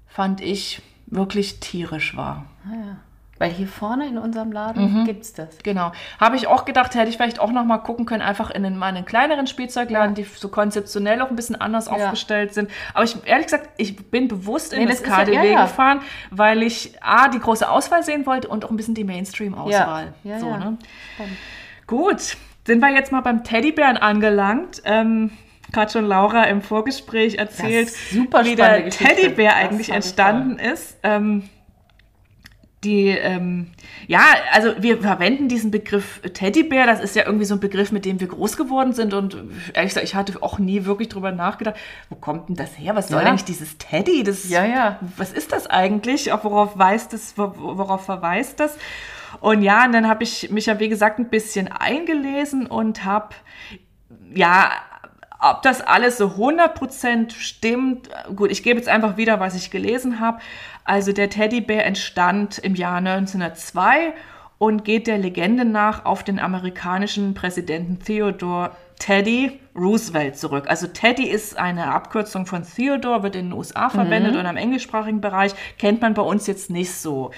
fand ich, wirklich tierisch war. Weil hier vorne in unserem Laden gibt's das. Genau. Habe ich auch gedacht, hätte ich vielleicht auch noch mal gucken können, einfach in den, meinen kleineren Spielzeugladen, die so konzeptionell auch ein bisschen anders aufgestellt sind. Aber ich, ehrlich gesagt, ich bin bewusst in Nee, das das ja- KDW ja, ja. gefahren, weil ich A, die große Auswahl sehen wollte und auch ein bisschen die Mainstream-Auswahl. Ja, ja, so, ja. Ne? Gut, sind wir jetzt mal beim Teddybären angelangt. Ähm, Gerade schon Laura im Vorgespräch erzählt, wie der. Teddybär eigentlich entstanden ist. Ähm, die, ähm, ja, also wir verwenden diesen Begriff Teddybär, das ist ja irgendwie so ein Begriff, mit dem wir groß geworden sind und ehrlich gesagt, ich hatte auch nie wirklich drüber nachgedacht, wo kommt denn das her? Was soll Ja. eigentlich dieses Teddy? Das, Ja, ja. Was ist das eigentlich? Auch worauf weist das, wo- worauf verweist das? Und ja, und dann habe ich mich ja, wie gesagt, ein bisschen eingelesen und habe, ja, ob das alles so 100% stimmt, gut, ich gebe jetzt einfach wieder, was ich gelesen habe. Also der Teddybär entstand im Jahr 1902 und geht der Legende nach auf den amerikanischen Präsidenten Theodore Teddy Roosevelt zurück. Also Teddy ist eine Abkürzung von Theodore, wird in den USA verwendet und im englischsprachigen Bereich kennt man bei uns jetzt nicht so.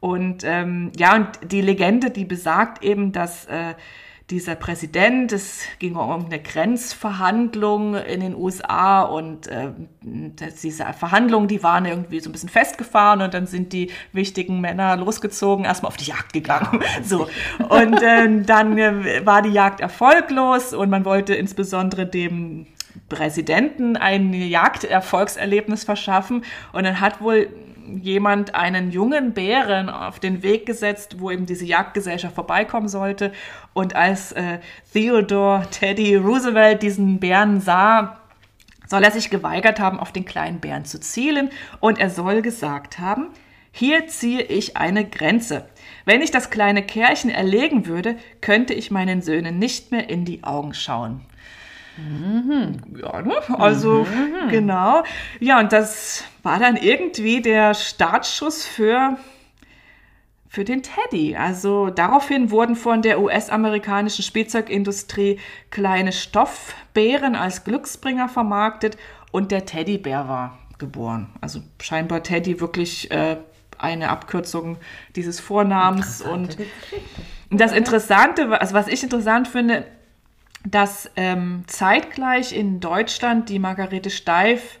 Und ähm, ja, und die Legende, die besagt eben, dass äh, dieser Präsident, es ging um eine Grenzverhandlung in den USA und äh, diese Verhandlungen, die waren irgendwie so ein bisschen festgefahren und dann sind die wichtigen Männer losgezogen, erstmal auf die Jagd gegangen. so. Und ähm, dann äh, war die Jagd erfolglos und man wollte insbesondere dem Präsidenten ein Jagderfolgserlebnis verschaffen und dann hat wohl jemand einen jungen Bären auf den Weg gesetzt, wo eben diese Jagdgesellschaft vorbeikommen sollte. Und als äh, Theodore Teddy Roosevelt diesen Bären sah, soll er sich geweigert haben, auf den kleinen Bären zu zielen. Und er soll gesagt haben, hier ziehe ich eine Grenze. Wenn ich das kleine Kerlchen erlegen würde, könnte ich meinen Söhnen nicht mehr in die Augen schauen. Ja, ne? Also, genau. Ja, und das war dann irgendwie der Startschuss für, für den Teddy. Also daraufhin wurden von der US-amerikanischen Spielzeugindustrie kleine Stoffbären als Glücksbringer vermarktet und der Teddybär war geboren. Also scheinbar Teddy wirklich äh, eine Abkürzung dieses Vornamens und das Interessante, also was ich interessant finde, dass ähm, zeitgleich in Deutschland die Margarete Steif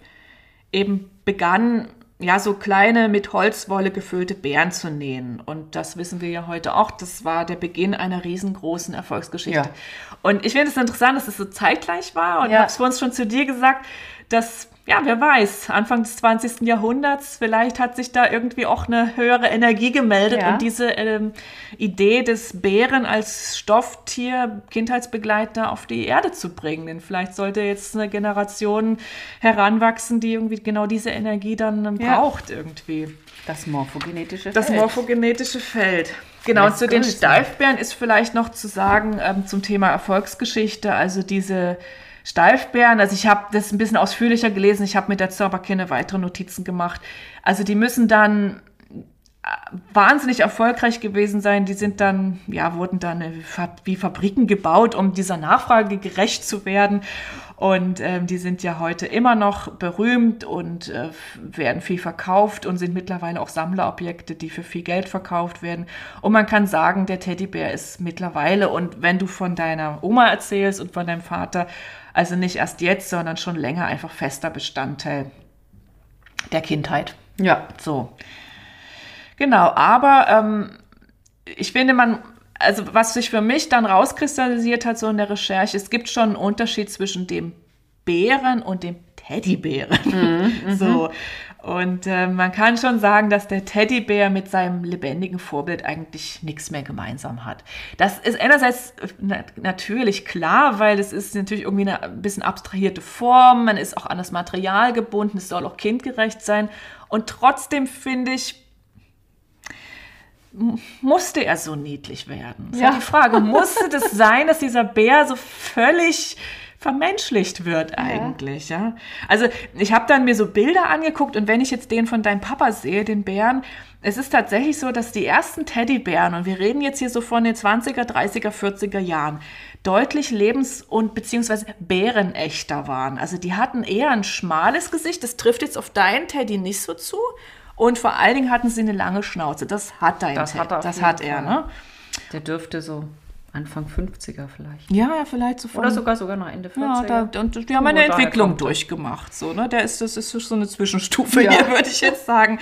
eben begann, ja, so kleine mit Holzwolle gefüllte Bären zu nähen. Und das wissen wir ja heute auch. Das war der Beginn einer riesengroßen Erfolgsgeschichte. Ja. Und ich finde es interessant, dass es so zeitgleich war. Und Ja. ich habe es vorhin schon zu dir gesagt, dass, ja, wer weiß, Anfang des 20. Jahrhunderts, vielleicht hat sich da irgendwie auch eine höhere Energie gemeldet Ja. und diese ähm, Idee des Bären als Stofftier, Kindheitsbegleiter auf die Erde zu bringen. Denn vielleicht sollte jetzt eine Generation heranwachsen, die irgendwie genau diese Energie dann ähm, Ja. braucht irgendwie. Das morphogenetische Das Feld. morphogenetische Feld. Genau, zu den. Steifbären ist vielleicht noch zu sagen ähm, zum Thema Erfolgsgeschichte. Also diese Steifbären, also ich habe das ein bisschen ausführlicher gelesen, ich habe mir dazu aber keine weiteren Notizen gemacht. Also die müssen dann äh, wahnsinnig erfolgreich gewesen sein. Die sind dann, ja, wurden dann äh, wie Fabriken gebaut, um dieser Nachfrage gerecht zu werden. Und ähm, die sind ja heute immer noch berühmt und äh, werden viel verkauft und sind mittlerweile auch Sammlerobjekte, die für viel Geld verkauft werden. Und man kann sagen, der Teddybär ist mittlerweile, und wenn du von deiner Oma erzählst und von deinem Vater, also nicht erst jetzt, sondern schon länger einfach fester Bestandteil der Kindheit. Ja. So. Genau, aber ähm, ich finde, man, also was sich für mich dann rauskristallisiert hat, so in der Recherche, es gibt schon einen Unterschied zwischen dem Bären und dem Teddybären. so. Und äh, man kann schon sagen, dass der Teddybär mit seinem lebendigen Vorbild eigentlich nichts mehr gemeinsam hat. Das ist einerseits äh, na natürlich klar, weil es ist natürlich irgendwie eine ein bisschen abstrahierte Form, man ist auch an das Material gebunden, es soll auch kindgerecht sein. Und trotzdem finde ich, musste er so niedlich werden? Das ist Ja. ja die Frage, musste das sein, dass dieser Bär so völlig vermenschlicht wird eigentlich, ja? Also ich habe dann mir so Bilder angeguckt und wenn ich jetzt den von deinem Papa sehe, den Bären, es ist tatsächlich so, dass die ersten Teddybären, und wir reden jetzt hier so von den 20er, 30er, 40er Jahren, deutlich lebens- und beziehungsweise bärenechter waren. Also die hatten eher ein schmales Gesicht, das trifft jetzt auf deinen Teddy nicht so zu. Und vor allen Dingen hatten sie eine lange Schnauze. Das hat dein Das Teddy. hat er das hat er, ne? Der dürfte so Anfang 50er vielleicht. Ja, ja, vielleicht so von Oder sogar sogar noch Ende 40er. Ja, da, und Von haben eine Entwicklung durchgemacht. So, ne? Der ist, das ist so eine Zwischenstufe Ja. hier, würde ich jetzt sagen.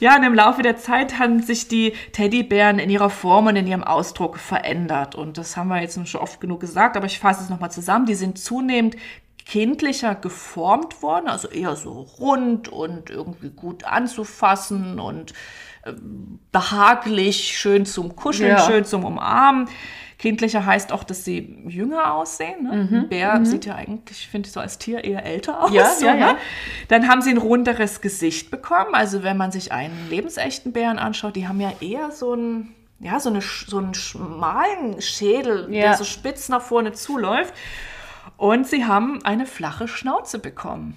Ja, und im Laufe der Zeit haben sich die Teddybären in ihrer Form und in ihrem Ausdruck verändert. Und das haben wir jetzt schon oft genug gesagt, aber ich fasse es nochmal zusammen. Die sind zunehmend kindlicher geformt worden, also eher so rund und irgendwie gut anzufassen und ähm, behaglich, schön zum Kuscheln, Ja. schön zum Umarmen. Kindlicher heißt auch, dass sie jünger aussehen. Ne? Ein Bär sieht ja eigentlich, finde ich, so als Tier eher älter aus. Mhm. Ja, so, ja, ne? ja. Dann haben sie ein runderes Gesicht bekommen. Also wenn man sich einen lebensechten Bären anschaut, die haben ja eher so einen, ja, so, eine, so einen schmalen Schädel, Ja. der so spitz nach vorne zuläuft. Und sie haben eine flache Schnauze bekommen.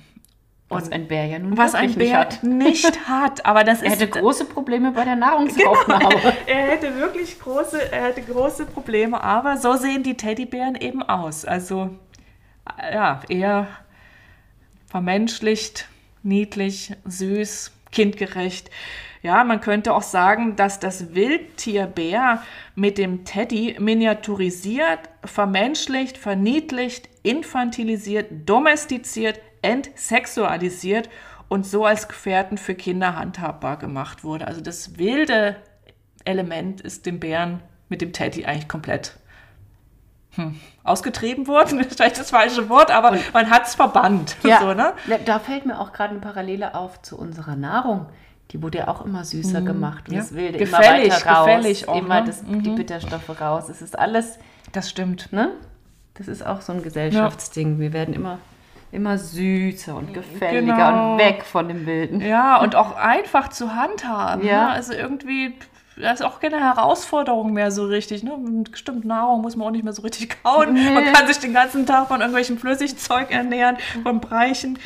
Was ein Bär ja nun Was ein wirklich nicht Bär hat. nicht hat. Aber das Er ist hätte große Probleme bei der Nahrungsaufnahme. er hätte wirklich große, er hätte große Probleme, aber so sehen die Teddybären eben aus. Also ja, eher vermenschlicht, niedlich, süß, kindgerecht. Ja, man könnte auch sagen, dass das Wildtier Bär mit dem Teddy miniaturisiert, vermenschlicht, verniedlicht, infantilisiert, domestiziert, entsexualisiert und so als Gefährten für Kinder handhabbar gemacht wurde. Also das wilde Element ist dem Bären mit dem Teddy eigentlich komplett hm, ausgetrieben worden. Das ist vielleicht das falsche Wort, aber man hat es verbannt. Ja, So, ne? da fällt mir auch gerade eine Parallele auf zu unserer Nahrung. Die wurde ja auch immer süßer gemacht. Und Mhm. Ja. das Wilde Gefällig, immer weiter raus. gefällig auch, immer ne? das, die Bitterstoffe raus. Es ist alles, Das stimmt. ne? Das ist auch so ein Gesellschaftsding. Wir werden immer, immer süßer und gefälliger Genau. und weg von dem Wilden. Ja, und auch einfach zu handhaben. Ja. Ne? Also irgendwie, das ist auch keine Herausforderung mehr so richtig. Ne? Mit bestimmten Nahrung muss man auch nicht mehr so richtig kauen. Man kann sich den ganzen Tag von irgendwelchem Flüssigzeug ernähren, vom Breichen.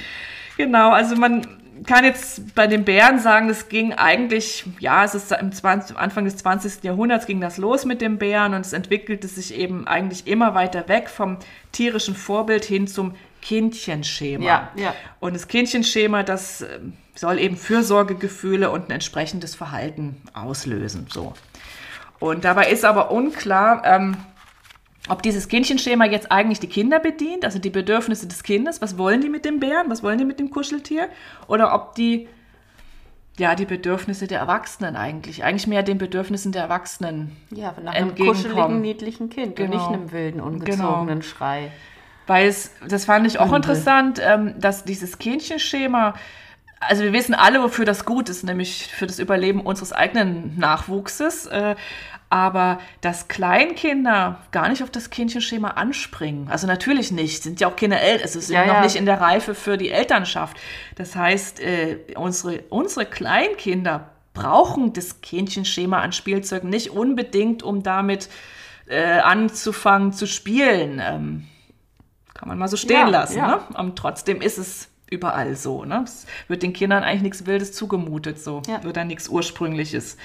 Genau, also man kann jetzt bei den Bären sagen, das ging eigentlich, ja, es ist im 20, Anfang des 20. Jahrhunderts ging das los mit den Bären und es entwickelte sich eben eigentlich immer weiter weg vom tierischen Vorbild hin zum Kindchenschema. Ja, ja. Und das Kindchenschema, das ähm, soll eben Fürsorgegefühle und ein entsprechendes Verhalten auslösen. So. Und dabei ist aber unklar, ähm, ob dieses Kindchenschema jetzt eigentlich die Kinder bedient, also die Bedürfnisse des Kindes, was wollen die mit dem Bären, was wollen die mit dem Kuscheltier, oder ob die ja, die Bedürfnisse der Erwachsenen eigentlich. Eigentlich mehr den Bedürfnissen der Erwachsenen. Ja, nach einem kuscheligen, niedlichen Kind genau. und nicht einem wilden, ungezogenen genau. Schrei. Weil es, das fand ich auch Übel. interessant, ähm, dass dieses Kindchenschema, also wir wissen alle, wofür das gut ist, nämlich für das Überleben unseres eigenen Nachwuchses. Äh, aber dass Kleinkinder gar nicht auf das Kindchenschema anspringen. Also natürlich nicht, sind ja auch Kinder älter, also sind ja, noch ja. nicht in der Reife für die Elternschaft. Das heißt, äh, unsere, unsere Kleinkinder brauchen das Kindchenschema an Spielzeugen nicht unbedingt, um damit äh, anzufangen zu spielen. Ähm, kann man mal so stehen ja, lassen. Ne? Und trotzdem ist es überall so. Ne? Es wird den Kindern eigentlich nichts Wildes zugemutet, so wird dann nichts Ursprüngliches.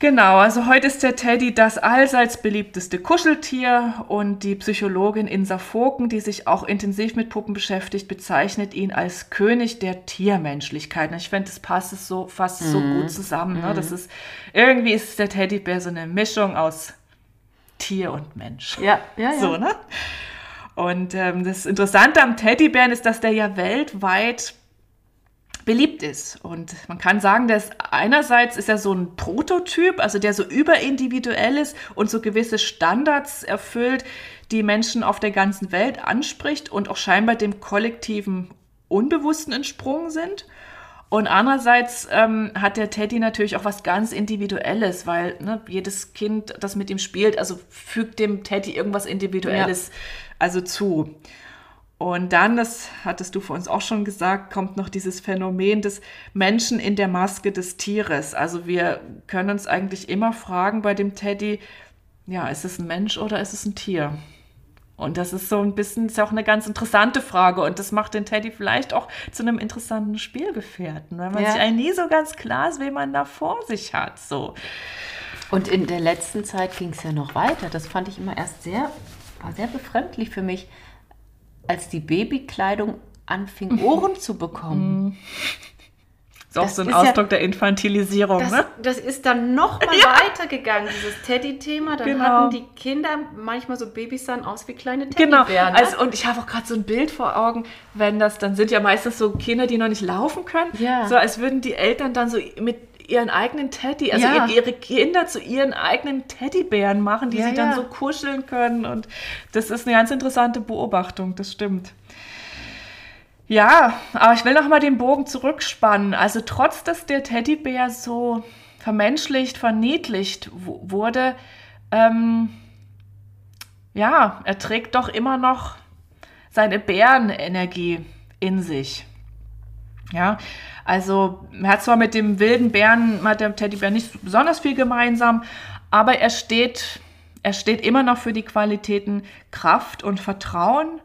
Genau, also heute ist der Teddy das allseits beliebteste Kuscheltier und die Psychologin Insa Foken, die sich auch intensiv mit Puppen beschäftigt, bezeichnet ihn als König der Tiermenschlichkeit. Und ich finde, das passt so fast mhm. so gut zusammen. Ne? Das mhm. ist irgendwie ist der Teddybär so eine Mischung aus Tier und Mensch. Ja, ja, ja. So, ne? Und ähm, das Interessante am Teddybären ist, dass der ja weltweit beliebt ist. Und man kann sagen, dass einerseits ist er so ein Prototyp, also der so überindividuell ist und so gewisse Standards erfüllt, die Menschen auf der ganzen Welt anspricht und auch scheinbar dem kollektiven Unbewussten entsprungen sind. Und andererseits ähm, hat der Teddy natürlich auch was ganz Individuelles, weil ne, jedes Kind, das mit ihm spielt, also fügt dem Teddy irgendwas Individuelles ja. Also zu. Und dann, das hattest du vor uns auch schon gesagt, kommt noch dieses Phänomen des Menschen in der Maske des Tieres. Also wir können uns eigentlich immer fragen bei dem Teddy, ja, ist es ein Mensch oder ist es ein Tier? Und das ist so ein bisschen, ist auch eine ganz interessante Frage. Und das macht den Teddy vielleicht auch zu einem interessanten Spielgefährten, weil man ja. sich eigentlich nie so ganz klar ist, wen man da vor sich hat. So. Und in der letzten Zeit ging es ja noch weiter. Das fand ich immer erst sehr, war sehr befremdlich für mich als die Babykleidung anfing, mhm. Ohren zu bekommen. Mhm. Ist auch das so ein Ausdruck ja, der Infantilisierung, das, ne? Das ist dann noch mal ja. weitergegangen, dieses Teddy-Thema. Dann genau. hatten die Kinder manchmal so Babys dann aus wie kleine Teddybären. Genau, ne? also, und ich habe auch gerade so ein Bild vor Augen, wenn das, dann sind ja meistens so Kinder, die noch nicht laufen können. Ja. So als würden die Eltern dann so mit ihren eigenen Teddy, also ja. ihre Kinder zu ihren eigenen Teddybären machen, die ja, sie dann ja. so kuscheln können. Und das ist eine ganz interessante Beobachtung, das stimmt. Ja, aber ich will noch mal den Bogen zurückspannen. Also trotz, dass der Teddybär so vermenschlicht, verniedlicht wurde, ähm, ja, er trägt doch immer noch seine Bärenenergie in sich. Ja, also er hat zwar mit dem wilden Bären, mit dem Teddybär nicht besonders viel gemeinsam, aber er steht, er steht immer noch für die Qualitäten Kraft und Vertrauen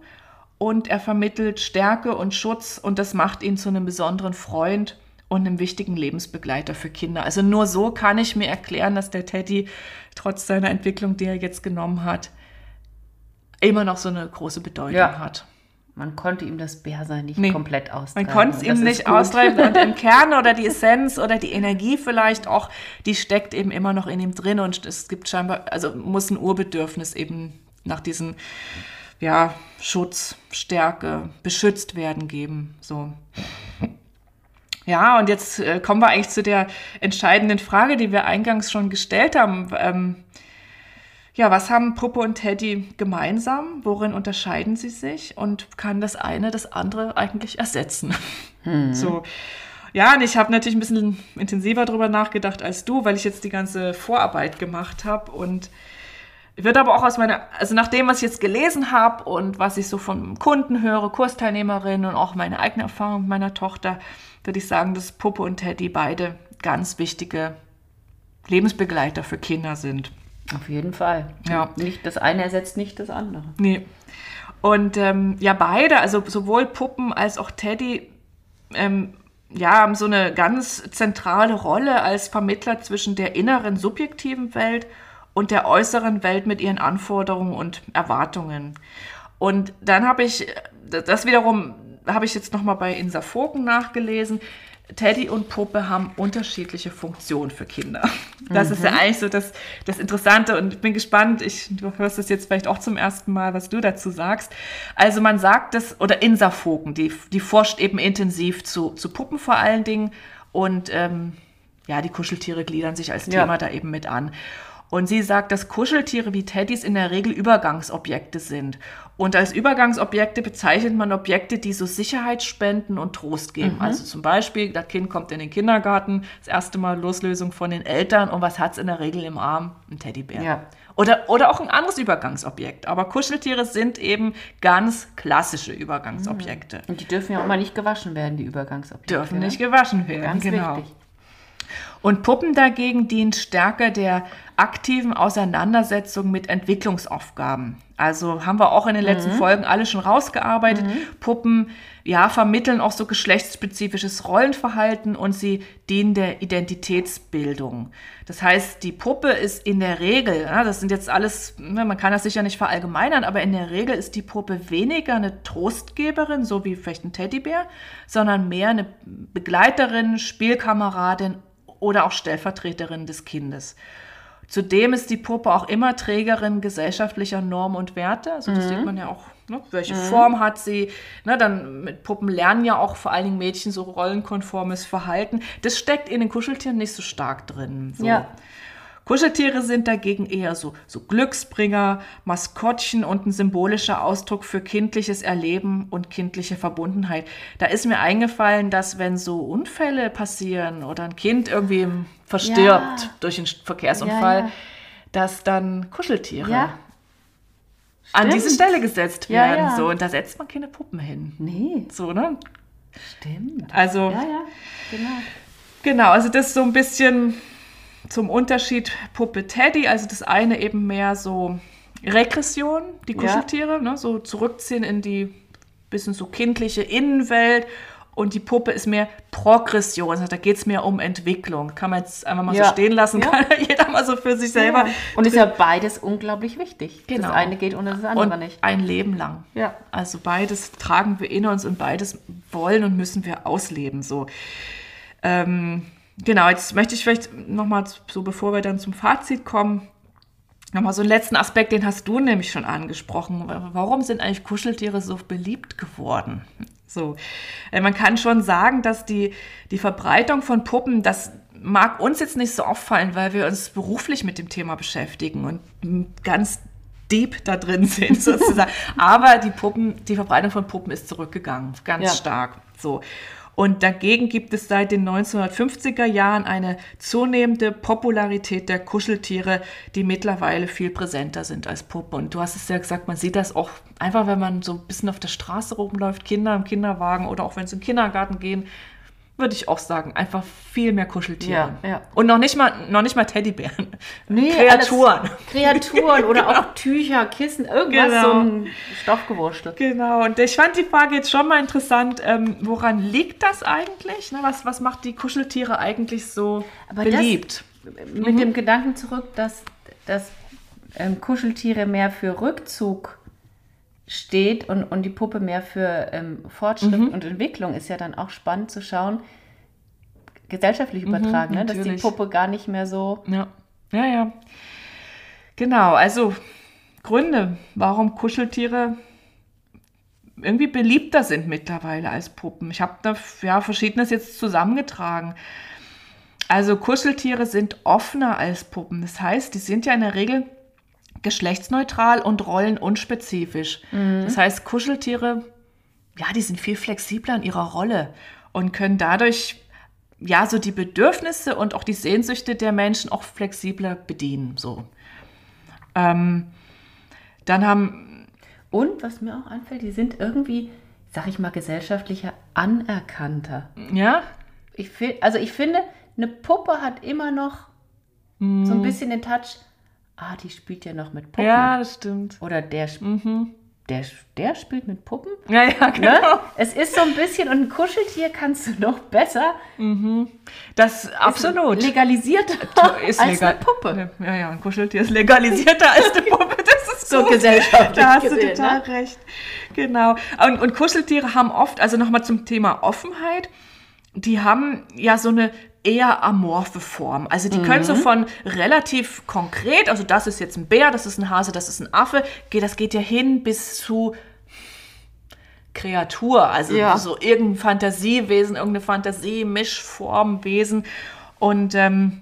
und er vermittelt Stärke und Schutz und das macht ihn zu einem besonderen Freund und einem wichtigen Lebensbegleiter für Kinder. Also nur so kann ich mir erklären, dass der Teddy trotz seiner Entwicklung, die er jetzt genommen hat, immer noch so eine große Bedeutung ja. hat. Man konnte ihm das Bärsein nicht nee, komplett austreiben. Man konnte es ihm nicht austreiben. Und im Kern oder die Essenz oder die Energie vielleicht auch, die steckt eben immer noch in ihm drin. Und es gibt scheinbar, also muss ein Urbedürfnis eben nach diesen, ja, Schutz, Stärke, beschützt werden geben. So. Ja, und jetzt äh, kommen wir eigentlich zu der entscheidenden Frage, die wir eingangs schon gestellt haben. Ähm, ja, was haben Puppe und Teddy gemeinsam? Worin unterscheiden sie sich? Und kann das eine das andere eigentlich ersetzen? Hm. So. Ja, und ich habe natürlich ein bisschen intensiver darüber nachgedacht als du, weil ich jetzt die ganze Vorarbeit gemacht habe und wird aber auch aus meiner, also nach dem, was ich jetzt gelesen habe und was ich so von Kunden höre, Kursteilnehmerinnen und auch meine eigene Erfahrung mit meiner Tochter, würde ich sagen, dass Puppe und Teddy beide ganz wichtige Lebensbegleiter für Kinder sind. Auf jeden Fall. Ja. Nicht das eine ersetzt nicht das andere. Nee. Und ähm, ja, beide, also sowohl Puppen als auch Teddy, ähm, ja, haben so eine ganz zentrale Rolle als Vermittler zwischen der inneren subjektiven Welt und der äußeren Welt mit ihren Anforderungen und Erwartungen. Und dann habe ich, das wiederum habe ich jetzt nochmal bei Insa Foken nachgelesen, Teddy und Puppe haben unterschiedliche Funktionen für Kinder. Das mhm. ist ja mhm. eigentlich so das, das Interessante und ich bin gespannt, ich, du hörst es jetzt vielleicht auch zum ersten Mal, was du dazu sagst. Also man sagt das, oder Insa Vogen, die, die forscht eben intensiv zu, zu Puppen vor allen Dingen und ähm, ja, die Kuscheltiere gliedern sich als Thema ja. da eben mit an. Und sie sagt, dass Kuscheltiere wie Teddys in der Regel Übergangsobjekte sind. Und als Übergangsobjekte bezeichnet man Objekte, die so Sicherheit spenden und Trost geben. Mhm. Also zum Beispiel, das Kind kommt in den Kindergarten, das erste Mal Loslösung von den Eltern und was hat es in der Regel im Arm? Ein Teddybär. Ja. Oder, oder auch ein anderes Übergangsobjekt. Aber Kuscheltiere sind eben ganz klassische Übergangsobjekte. Und die dürfen ja auch mal nicht gewaschen werden, die Übergangsobjekte. Dürfen ne? nicht gewaschen werden, ganz genau. Wichtig. Und Puppen dagegen dient stärker der aktiven Auseinandersetzung mit Entwicklungsaufgaben. Also haben wir auch in den letzten mhm. Folgen alle schon rausgearbeitet. Mhm. Puppen ja, vermitteln auch so geschlechtsspezifisches Rollenverhalten und sie dienen der Identitätsbildung. Das heißt, die Puppe ist in der Regel, ja, das sind jetzt alles, ne, man kann das sicher nicht verallgemeinern, aber in der Regel ist die Puppe weniger eine Trostgeberin, so wie vielleicht ein Teddybär, sondern mehr eine Begleiterin, Spielkameradin oder auch Stellvertreterin des Kindes. Zudem ist die Puppe auch immer Trägerin gesellschaftlicher Normen und Werte. Also das mhm. sieht man ja auch, ne? welche mhm. Form hat sie. Ne? Dann mit Puppen lernen ja auch vor allen Dingen Mädchen so rollenkonformes Verhalten. Das steckt in den Kuscheltieren nicht so stark drin. So. Ja. Kuscheltiere sind dagegen eher so, so Glücksbringer, Maskottchen und ein symbolischer Ausdruck für kindliches Erleben und kindliche Verbundenheit. Da ist mir eingefallen, dass wenn so Unfälle passieren oder ein Kind irgendwie verstirbt ja. durch einen Verkehrsunfall, ja, ja. dass dann Kuscheltiere an diese Stelle gesetzt werden. So, und da setzt man keine Puppen hin. Nee. So, ne? Stimmt. Also, ja, ja, genau. Genau, also das ist so ein bisschen zum Unterschied Puppe Teddy, also das eine eben mehr so Regression, die Kuscheltiere, ja. ne, so zurückziehen in die bisschen so kindliche Innenwelt und die Puppe ist mehr Progression, also da geht es mehr um Entwicklung. Kann man jetzt einfach mal ja. so stehen lassen, ja. kann jeder mal so für sich selber. Ja. Und ist ja beides unglaublich wichtig. Genau. Das eine geht ohne das andere und nicht. Ein Leben lang. Ja. Also beides tragen wir in uns und beides wollen und müssen wir ausleben. So. Ähm, genau, jetzt möchte ich vielleicht nochmal, so bevor wir dann zum Fazit kommen, nochmal so einen letzten Aspekt, den hast du nämlich schon angesprochen. Warum sind eigentlich Kuscheltiere so beliebt geworden? So, äh, man kann schon sagen, dass die, die Verbreitung von Puppen, das mag uns jetzt nicht so auffallen, weil wir uns beruflich mit dem Thema beschäftigen und ganz deep da drin sind sozusagen. Aber die Puppen, die Verbreitung von Puppen ist zurückgegangen, ganz ja. stark. So. Und dagegen gibt es seit den 1950er Jahren eine zunehmende Popularität der Kuscheltiere, die mittlerweile viel präsenter sind als Puppe. Und du hast es ja gesagt, man sieht das auch einfach, wenn man so ein bisschen auf der Straße rumläuft, Kinder im Kinderwagen oder auch wenn sie in den Kindergarten gehen, würde ich auch sagen. Einfach viel mehr Kuscheltiere. Ja, ja. Und noch nicht mal, noch nicht mal Teddybären. Nee, Kreaturen. Kreaturen oder genau. auch Tücher, Kissen, irgendwas, genau. so ein Stoffgewurstel. Genau. Und ich fand die Frage jetzt schon mal interessant. Ähm, woran liegt das eigentlich? Ne, was, was macht die Kuscheltiere eigentlich so Aber beliebt? Das, mit mhm. dem Gedanken zurück, dass, dass ähm, Kuscheltiere mehr für Rückzug steht und, und die Puppe mehr für ähm, Fortschritt mhm. und Entwicklung, ist ja dann auch spannend zu schauen, gesellschaftlich mhm, übertragen, mhm, ne? dass die Puppe gar nicht mehr so. Ja, ja, ja. Genau, also Gründe, warum Kuscheltiere irgendwie beliebter sind mittlerweile als Puppen. Ich habe da ja verschiedenes jetzt zusammengetragen. Also Kuscheltiere sind offener als Puppen. Das heißt, die sind ja in der Regel geschlechtsneutral und rollenunspezifisch. Mhm. Das heißt, Kuscheltiere, ja, die sind viel flexibler in ihrer Rolle und können dadurch ja so die Bedürfnisse und auch die Sehnsüchte der Menschen auch flexibler bedienen. So. Ähm, dann haben und was mir auch einfällt, die sind irgendwie, sag ich mal, gesellschaftlicher anerkannter. Ja. Ich also ich finde, eine Puppe hat immer noch mm. so ein mhm. bisschen den Touch ah, die spielt ja noch mit Puppen. Ja, das stimmt. Oder der, mhm. der, der spielt mit Puppen. Ja, ja, ne? genau. Ne? Es ist so ein bisschen, und ein Kuscheltier kannst du noch besser. Mhm. Das absolut. Legalisiert ist als legal. eine Puppe. Ja, ja, ein Kuscheltier ist legalisierter als eine Puppe. Das ist so gut. gesellschaftlich. Da hast gesehen, du total ne? recht. Genau. Und, und Kuscheltiere haben oft, also nochmal zum Thema Offenheit, die haben ja so eine eher amorphe Form. Also die können so von relativ konkret, also das ist jetzt ein Bär, das ist ein Hase, das ist ein Affe, geht, das geht ja hin bis zu Kreatur, also Ja. so irgendein Fantasiewesen, irgendeine Fantasie-Mischformwesen. Und, ähm,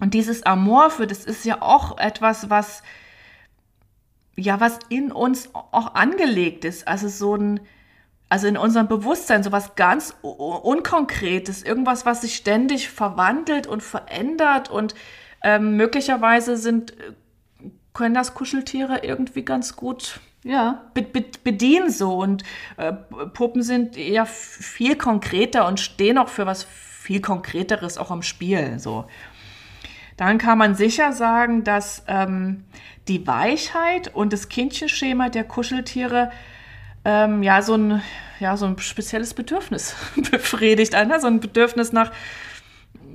und dieses Amorphe, das ist ja auch etwas, was ja, was in uns auch angelegt ist. Also so ein, also in unserem Bewusstsein, so was ganz Unkonkretes, irgendwas, was sich ständig verwandelt und verändert und ähm, möglicherweise sind, äh, können das Kuscheltiere irgendwie ganz gut Ja. be be bedienen so und äh, Puppen sind eher viel konkreter und stehen auch für was viel konkreteres auch am Spiel so. Dann kann man sicher sagen, dass ähm, die Weichheit und das Kindchenschema der Kuscheltiere ähm, ja so ein ja so ein spezielles Bedürfnis befriedigt, ne? so ein Bedürfnis nach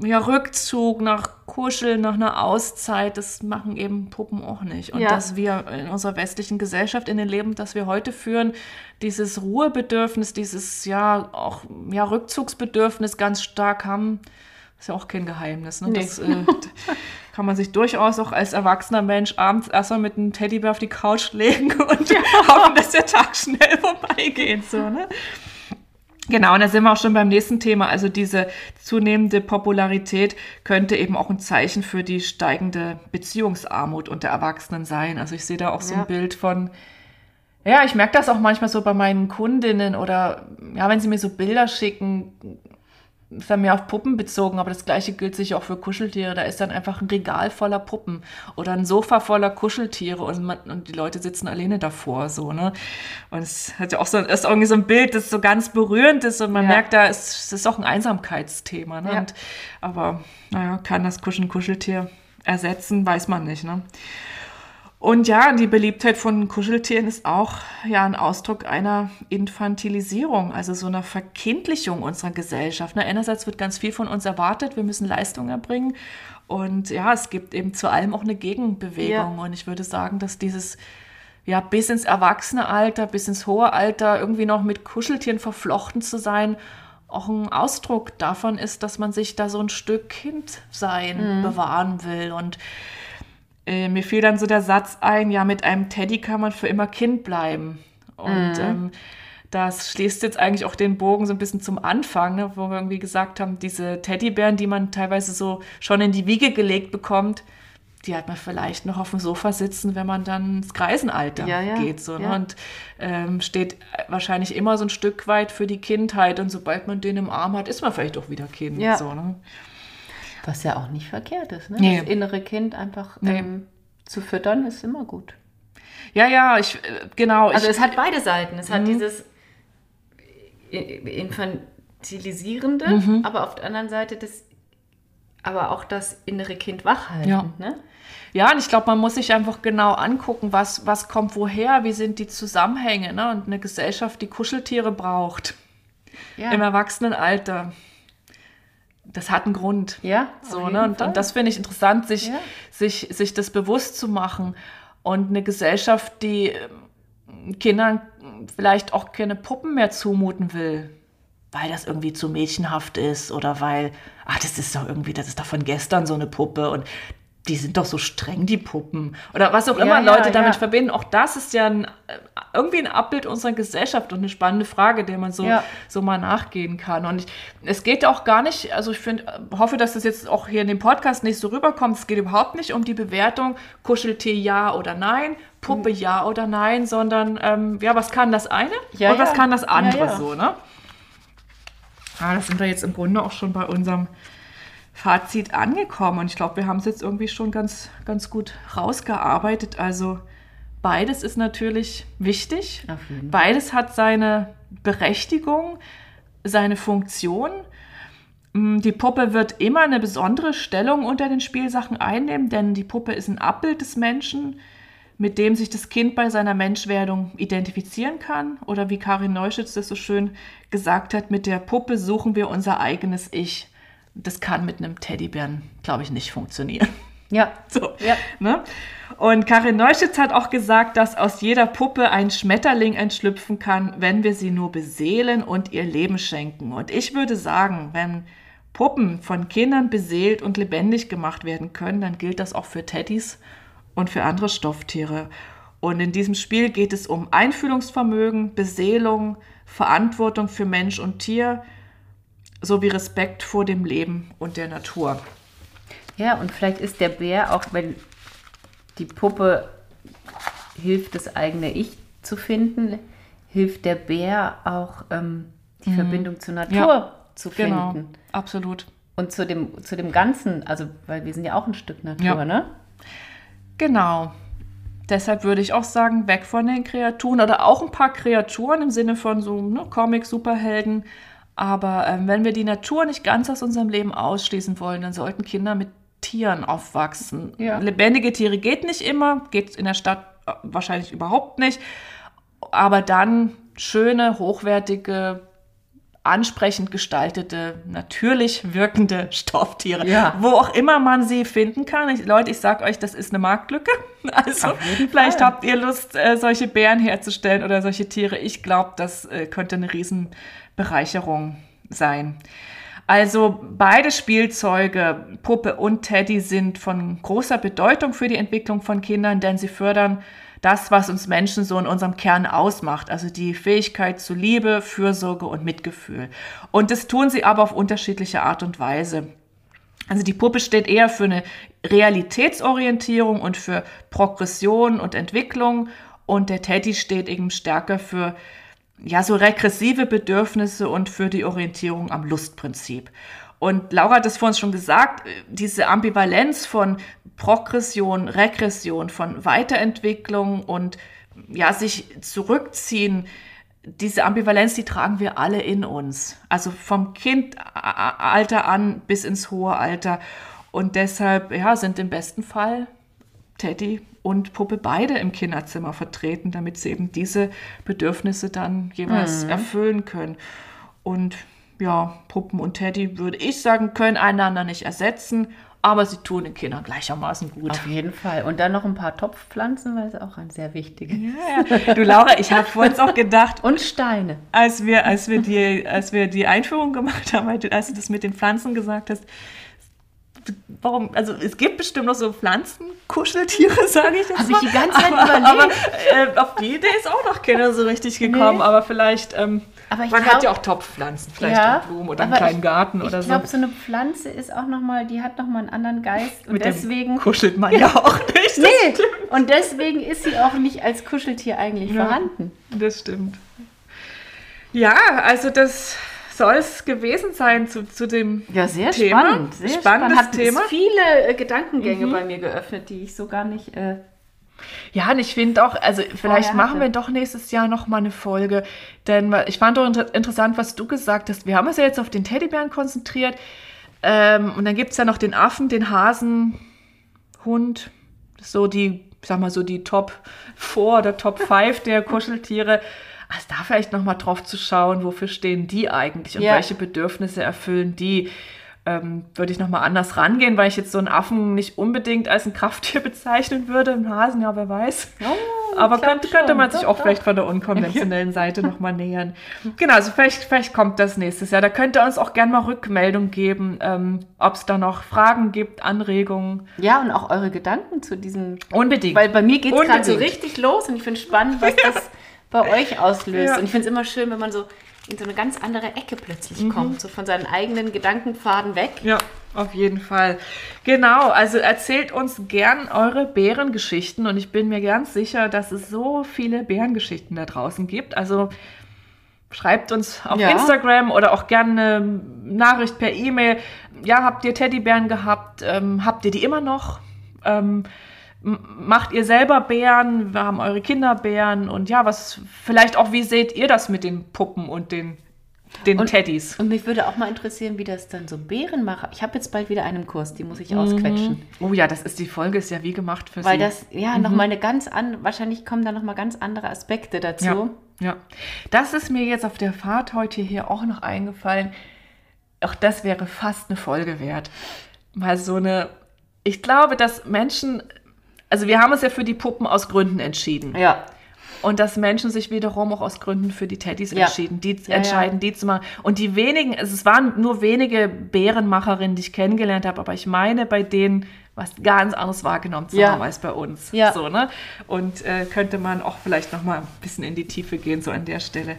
ja, Rückzug, nach Kuscheln, nach einer Auszeit, das machen eben Puppen auch nicht. Und Ja. dass wir in unserer westlichen Gesellschaft, in dem Leben, das wir heute führen, dieses Ruhebedürfnis, dieses ja auch ja, Rückzugsbedürfnis ganz stark haben, ist ja auch kein Geheimnis. Ne? Nee. Das äh, kann man sich durchaus auch als erwachsener Mensch abends erstmal mit einem Teddybär auf die Couch legen und hoffen, dass der Tag schnell vorbeigeht. So, ne? Genau, und da sind wir auch schon beim nächsten Thema. Also diese zunehmende Popularität könnte eben auch ein Zeichen für die steigende Beziehungsarmut unter Erwachsenen sein. Also ich sehe da auch so Ja. ein Bild von, ja, ich merke das auch manchmal so bei meinen Kundinnen oder ja, wenn sie mir so Bilder schicken, ist dann mehr auf Puppen bezogen, aber das gleiche gilt sicher auch für Kuscheltiere. Da ist dann einfach ein Regal voller Puppen oder ein Sofa voller Kuscheltiere und, man, und die Leute sitzen alleine davor, so, ne? Und es hat ja auch so, ist irgendwie so ein Bild, das so ganz berührend ist und man Ja. merkt, da ist, es ist auch ein Einsamkeitsthema, ne? Ja. Und, aber, naja, kann das Kuscheln Kuscheltier ersetzen, weiß man nicht, ne? Und ja, die Beliebtheit von Kuscheltieren ist auch ja ein Ausdruck einer Infantilisierung, also so einer Verkindlichung unserer Gesellschaft. Ne? Einerseits wird ganz viel von uns erwartet, wir müssen Leistung erbringen. Und ja, es gibt eben zu allem auch eine Gegenbewegung. Ja. Und ich würde sagen, dass dieses ja bis ins Erwachsenealter, bis ins hohe Alter irgendwie noch mit Kuscheltieren verflochten zu sein, auch ein Ausdruck davon ist, dass man sich da so ein Stück Kindsein bewahren will. Und äh, mir fiel dann so der Satz ein, ja, mit einem Teddy kann man für immer Kind bleiben. Und ähm, das schließt jetzt eigentlich auch den Bogen so ein bisschen zum Anfang, ne, wo wir irgendwie gesagt haben, diese Teddybären, die man teilweise so schon in die Wiege gelegt bekommt, die hat man vielleicht noch auf dem Sofa sitzen, wenn man dann ins Greisenalter Ja, ja, geht. So, ne? ja. Und ähm, steht wahrscheinlich immer so ein Stück weit für die Kindheit. Und sobald man den im Arm hat, ist man vielleicht auch wieder Kind. Ja. So, ne? Was ja auch nicht verkehrt ist, ne? Nee. Das innere Kind einfach Nee. ähm, zu füttern, ist immer gut. Ja, ja, ich, äh, genau. Also ich, es hat beide Seiten. Es Mhm. hat dieses i- Infantilisierende, Mhm. aber auf der anderen Seite das, aber auch das innere Kind wachhalten. Ja. Ne? Ja, und ich glaube, man muss sich einfach genau angucken, was, was kommt woher, wie sind die Zusammenhänge. Ne? Und eine Gesellschaft, die Kuscheltiere braucht Ja. im Erwachsenenalter, das hat einen Grund. Ja, So, ne? Und, und das finde ich interessant, sich, Ja. sich, sich das bewusst zu machen. Und eine Gesellschaft, die ähm, Kindern vielleicht auch keine Puppen mehr zumuten will, weil das irgendwie zu mädchenhaft ist oder weil, ach, das ist doch irgendwie, das ist doch von gestern so eine Puppe und die sind doch so streng, die Puppen. Oder was auch Ja, immer ja, Leute damit ja. verbinden. Auch das ist ja ein, äh, irgendwie ein Abbild unserer Gesellschaft und eine spannende Frage, der man so, Ja. so mal nachgehen kann. Und ich, es geht auch gar nicht, also ich finde, äh, hoffe, dass das jetzt auch hier in dem Podcast nicht so rüberkommt. Es geht überhaupt nicht um die Bewertung, Kuscheltier ja oder nein, Puppe ja oder nein, sondern ähm, ja, was kann das eine Ja, und was kann das andere so, ne? Ah, das sind wir jetzt im Grunde auch schon bei unserem Fazit angekommen. Und ich glaube, wir haben es jetzt irgendwie schon ganz, ganz gut rausgearbeitet. Also beides ist natürlich wichtig. Beides hat seine Berechtigung, seine Funktion. Mm, Die Puppe wird immer eine besondere Stellung unter den Spielsachen einnehmen, denn die Puppe ist ein Abbild des Menschen, mit dem sich das Kind bei seiner Menschwerdung identifizieren kann. Oder wie Karin Neuschütz das so schön gesagt hat, mit der Puppe suchen wir unser eigenes Ich. Das kann mit einem Teddybären, glaube ich, nicht funktionieren. Ja. So, Ja. ne? Und Karin Neuschitz hat auch gesagt, dass aus jeder Puppe ein Schmetterling entschlüpfen kann, wenn wir sie nur beseelen und ihr Leben schenken. Und ich würde sagen, wenn Puppen von Kindern beseelt und lebendig gemacht werden können, dann gilt das auch für Teddys und für andere Stofftiere. Und in diesem Spiel geht es um Einfühlungsvermögen, Beseelung, Verantwortung für Mensch und Tier sowie Respekt vor dem Leben und der Natur. Ja, und vielleicht ist der Bär, auch wenn die Puppe hilft, das eigene Ich zu finden, hilft der Bär auch, ähm, die Verbindung zur Natur Mhm. Ja, zu finden. Genau, absolut. Und zu dem, zu dem Ganzen, also, weil wir sind ja auch ein Stück Natur, Ja. ne? Genau. Deshalb würde ich auch sagen, weg von den Kreaturen oder auch ein paar Kreaturen im Sinne von so ne, Comics, Superhelden. Aber ähm, wenn wir die Natur nicht ganz aus unserem Leben ausschließen wollen, dann sollten Kinder mit Tieren aufwachsen. Ja. Lebendige Tiere geht nicht immer, geht in der Stadt äh, wahrscheinlich überhaupt nicht. Aber dann schöne, hochwertige, ansprechend gestaltete, natürlich wirkende Stofftiere. Ja. Wo auch immer man sie finden kann. Ich, Leute, ich sag euch, das ist eine Marktlücke. Also vielleicht Fall. habt ihr Lust, äh, solche Bären herzustellen oder solche Tiere. Ich glaube, das äh, könnte eine Riesenbereicherung sein. Also beide Spielzeuge, Puppe und Teddy, sind von großer Bedeutung für die Entwicklung von Kindern, denn sie fördern das, was uns Menschen so in unserem Kern ausmacht, also die Fähigkeit zu Liebe, Fürsorge und Mitgefühl. Und das tun sie aber auf unterschiedliche Art und Weise. Also die Puppe steht eher für eine Realitätsorientierung und für Progression und Entwicklung und der Teddy steht eben stärker für ja so regressive Bedürfnisse und für die Orientierung am Lustprinzip. Und Laura hat es vorhin schon gesagt, diese Ambivalenz von Progression, Regression, von Weiterentwicklung und ja, sich zurückziehen, diese Ambivalenz, die tragen wir alle in uns. Also vom Kindalter an bis ins hohe Alter. Und deshalb, ja, sind im besten Fall Teddy und Puppe beide im Kinderzimmer vertreten, damit sie eben diese Bedürfnisse dann jeweils erfüllen können. Und ja, Puppen und Teddy, würde ich sagen, können einander nicht ersetzen, aber sie tun den Kindern gleichermaßen gut. Auf jeden Fall. Und dann noch ein paar Topfpflanzen, weil es auch ein sehr wichtiges. Ja, ja. Du Laura, ich habe vorhin auch gedacht, Und Steine. als wir, als wir die, als wir die Einführung gemacht haben, als du das mit den Pflanzen gesagt hast, warum, also es gibt bestimmt noch so Pflanzenkuscheltiere, sage ich jetzt Hab mal. ich die ganze Zeit aber, überlegt. Aber äh, auf die Idee ist auch noch keiner so richtig gekommen, Nee. aber vielleicht, ähm, Aber ich man glaub- hat ja auch Topfpflanzen, vielleicht Ja, auch Blumen oder einen kleinen ich- Garten Ich oder so. glaube, so eine Pflanze ist auch noch mal, die hat noch mal einen anderen Geist. Und Mit deswegen. kuschelt man ja auch nicht. Nee, und deswegen ist sie auch nicht als Kuscheltier eigentlich Ja. vorhanden. Das stimmt. Ja, also das soll es gewesen sein zu, zu dem Ja, sehr Thema. spannend. Sehr Spannendes spannend. Hat Thema. viele äh, Gedankengänge bei mir geöffnet, die ich so gar nicht. Äh, Ja, und ich finde auch, also vielleicht Vorher machen hatte. wir doch nächstes Jahr noch mal eine Folge, denn ich fand doch inter interessant, was du gesagt hast. Wir haben uns ja jetzt auf den Teddybären konzentriert ähm, und dann gibt es ja noch den Affen, den Hasen, Hund, so die, sag mal so die Top 4 oder Top 5 der Kuscheltiere. Also da vielleicht noch mal drauf zu schauen, wofür stehen die eigentlich und Ja. welche Bedürfnisse erfüllen die. Ähm, würde ich noch mal anders rangehen, weil ich jetzt so einen Affen nicht unbedingt als ein Krafttier bezeichnen würde. Einen Hasen, ja, wer weiß. Aber ich glaub könnte, könnte man sich Doch, auch doch. vielleicht von der unkonventionellen Seite noch mal nähern. Genau, also vielleicht, vielleicht kommt das nächstes Jahr. Da könnt ihr uns auch gerne mal Rückmeldung geben, ähm, ob es da noch Fragen gibt, Anregungen. ja, und auch eure Gedanken zu diesem. Unbedingt. Weil bei mir geht es gerade so richtig los und ich finde spannend, was das bei euch auslöst. Ja. Und ich finde es immer schön, wenn man so in so eine ganz andere Ecke plötzlich Mhm. kommt, so von seinen eigenen Gedankenpfaden weg. Ja, auf jeden Fall. Genau, also erzählt uns gern eure Bärengeschichten und ich bin mir ganz sicher, dass es so viele Bärengeschichten da draußen gibt. Also schreibt uns auf Ja. Instagram oder auch gerne eine Nachricht per E-Mail. Ja, habt ihr Teddybären gehabt? Ähm, habt ihr die immer noch? Ähm, macht ihr selber Bären? Wir haben eure Kinder Bären und ja, was vielleicht auch, wie seht ihr das mit den Puppen und den, den Und- Teddys? Und mich würde auch mal interessieren, wie das dann so Bärenmacher. Ich habe jetzt bald wieder einen Kurs, die muss ich ausquetschen. Oh ja, das ist die Folge, ist ja wie gemacht für Weil sie. das, ja, noch mal eine ganz andere, wahrscheinlich kommen da noch mal ganz andere Aspekte dazu. ja, ja. Das ist mir jetzt auf der Fahrt heute hier auch noch eingefallen. Auch das wäre fast eine Folge wert. Mal so eine, ich glaube, dass Menschen, also wir haben uns ja für die Puppen aus Gründen entschieden. Ja. Und dass Menschen sich wiederum auch aus Gründen für die Teddys Ja. entschieden, die Ja, entscheiden, die zu machen. Und die wenigen, also es waren nur wenige Bärenmacherinnen, die ich kennengelernt habe, aber ich meine, bei denen was ganz anderes wahrgenommen zu haben als bei uns. Ja. So, ne? Und äh, könnte man auch vielleicht noch mal ein bisschen in die Tiefe gehen, so an der Stelle.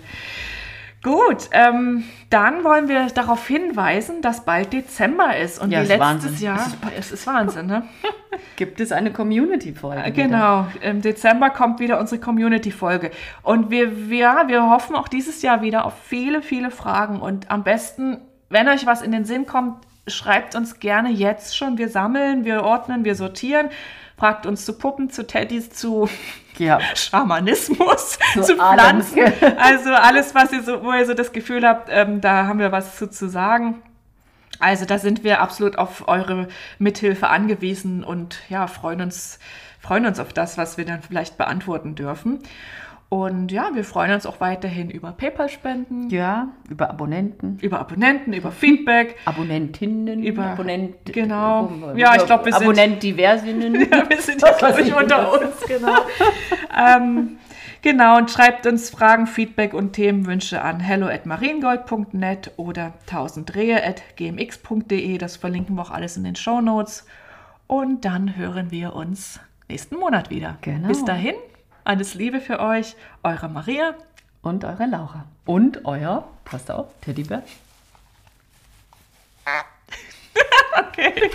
Gut, ähm, dann wollen wir darauf hinweisen, dass bald Dezember ist. Und Ja, wie letztes Wahnsinn. Jahr, es ist Wahnsinn, ne? Gibt es eine Community-Folge? Genau, im Dezember kommt wieder unsere Community-Folge. Und wir, wir, wir hoffen auch dieses Jahr wieder auf viele, viele Fragen. Und am besten, wenn euch was in den Sinn kommt, schreibt uns gerne jetzt schon. Wir sammeln, wir ordnen, wir sortieren. Fragt uns zu Puppen, zu Teddys, zu Ja. Schamanismus, Zu zu, allem. Pflanzen. Also alles, was ihr so, wo ihr so das Gefühl habt, ähm, da haben wir was zu, zu sagen. Also da sind wir absolut auf eure Mithilfe angewiesen und ja, freuen uns, freuen uns auf das, was wir dann vielleicht beantworten dürfen. Und ja, wir freuen uns auch weiterhin über PayPal-Spenden, Ja, über Abonnenten. über Abonnenten, über Feedback. Abonnentinnen, Über- Abonnenten. genau. Ja, ich glaub, wir sind- Abonnent-Diversinnen. Ja, wir sind ja, glaub ich, unter uns, genau. ähm, genau, und schreibt uns Fragen, Feedback und Themenwünsche an hello at mariengold.net oder 1000rehe at gmx.de. Das verlinken wir auch alles in den Show Notes. Und dann hören wir uns nächsten Monat wieder. Genau. Bis dahin, alles Liebe für euch, eure Maria. Und eure Laura. Und euer, passt auf, Teddybär. Okay.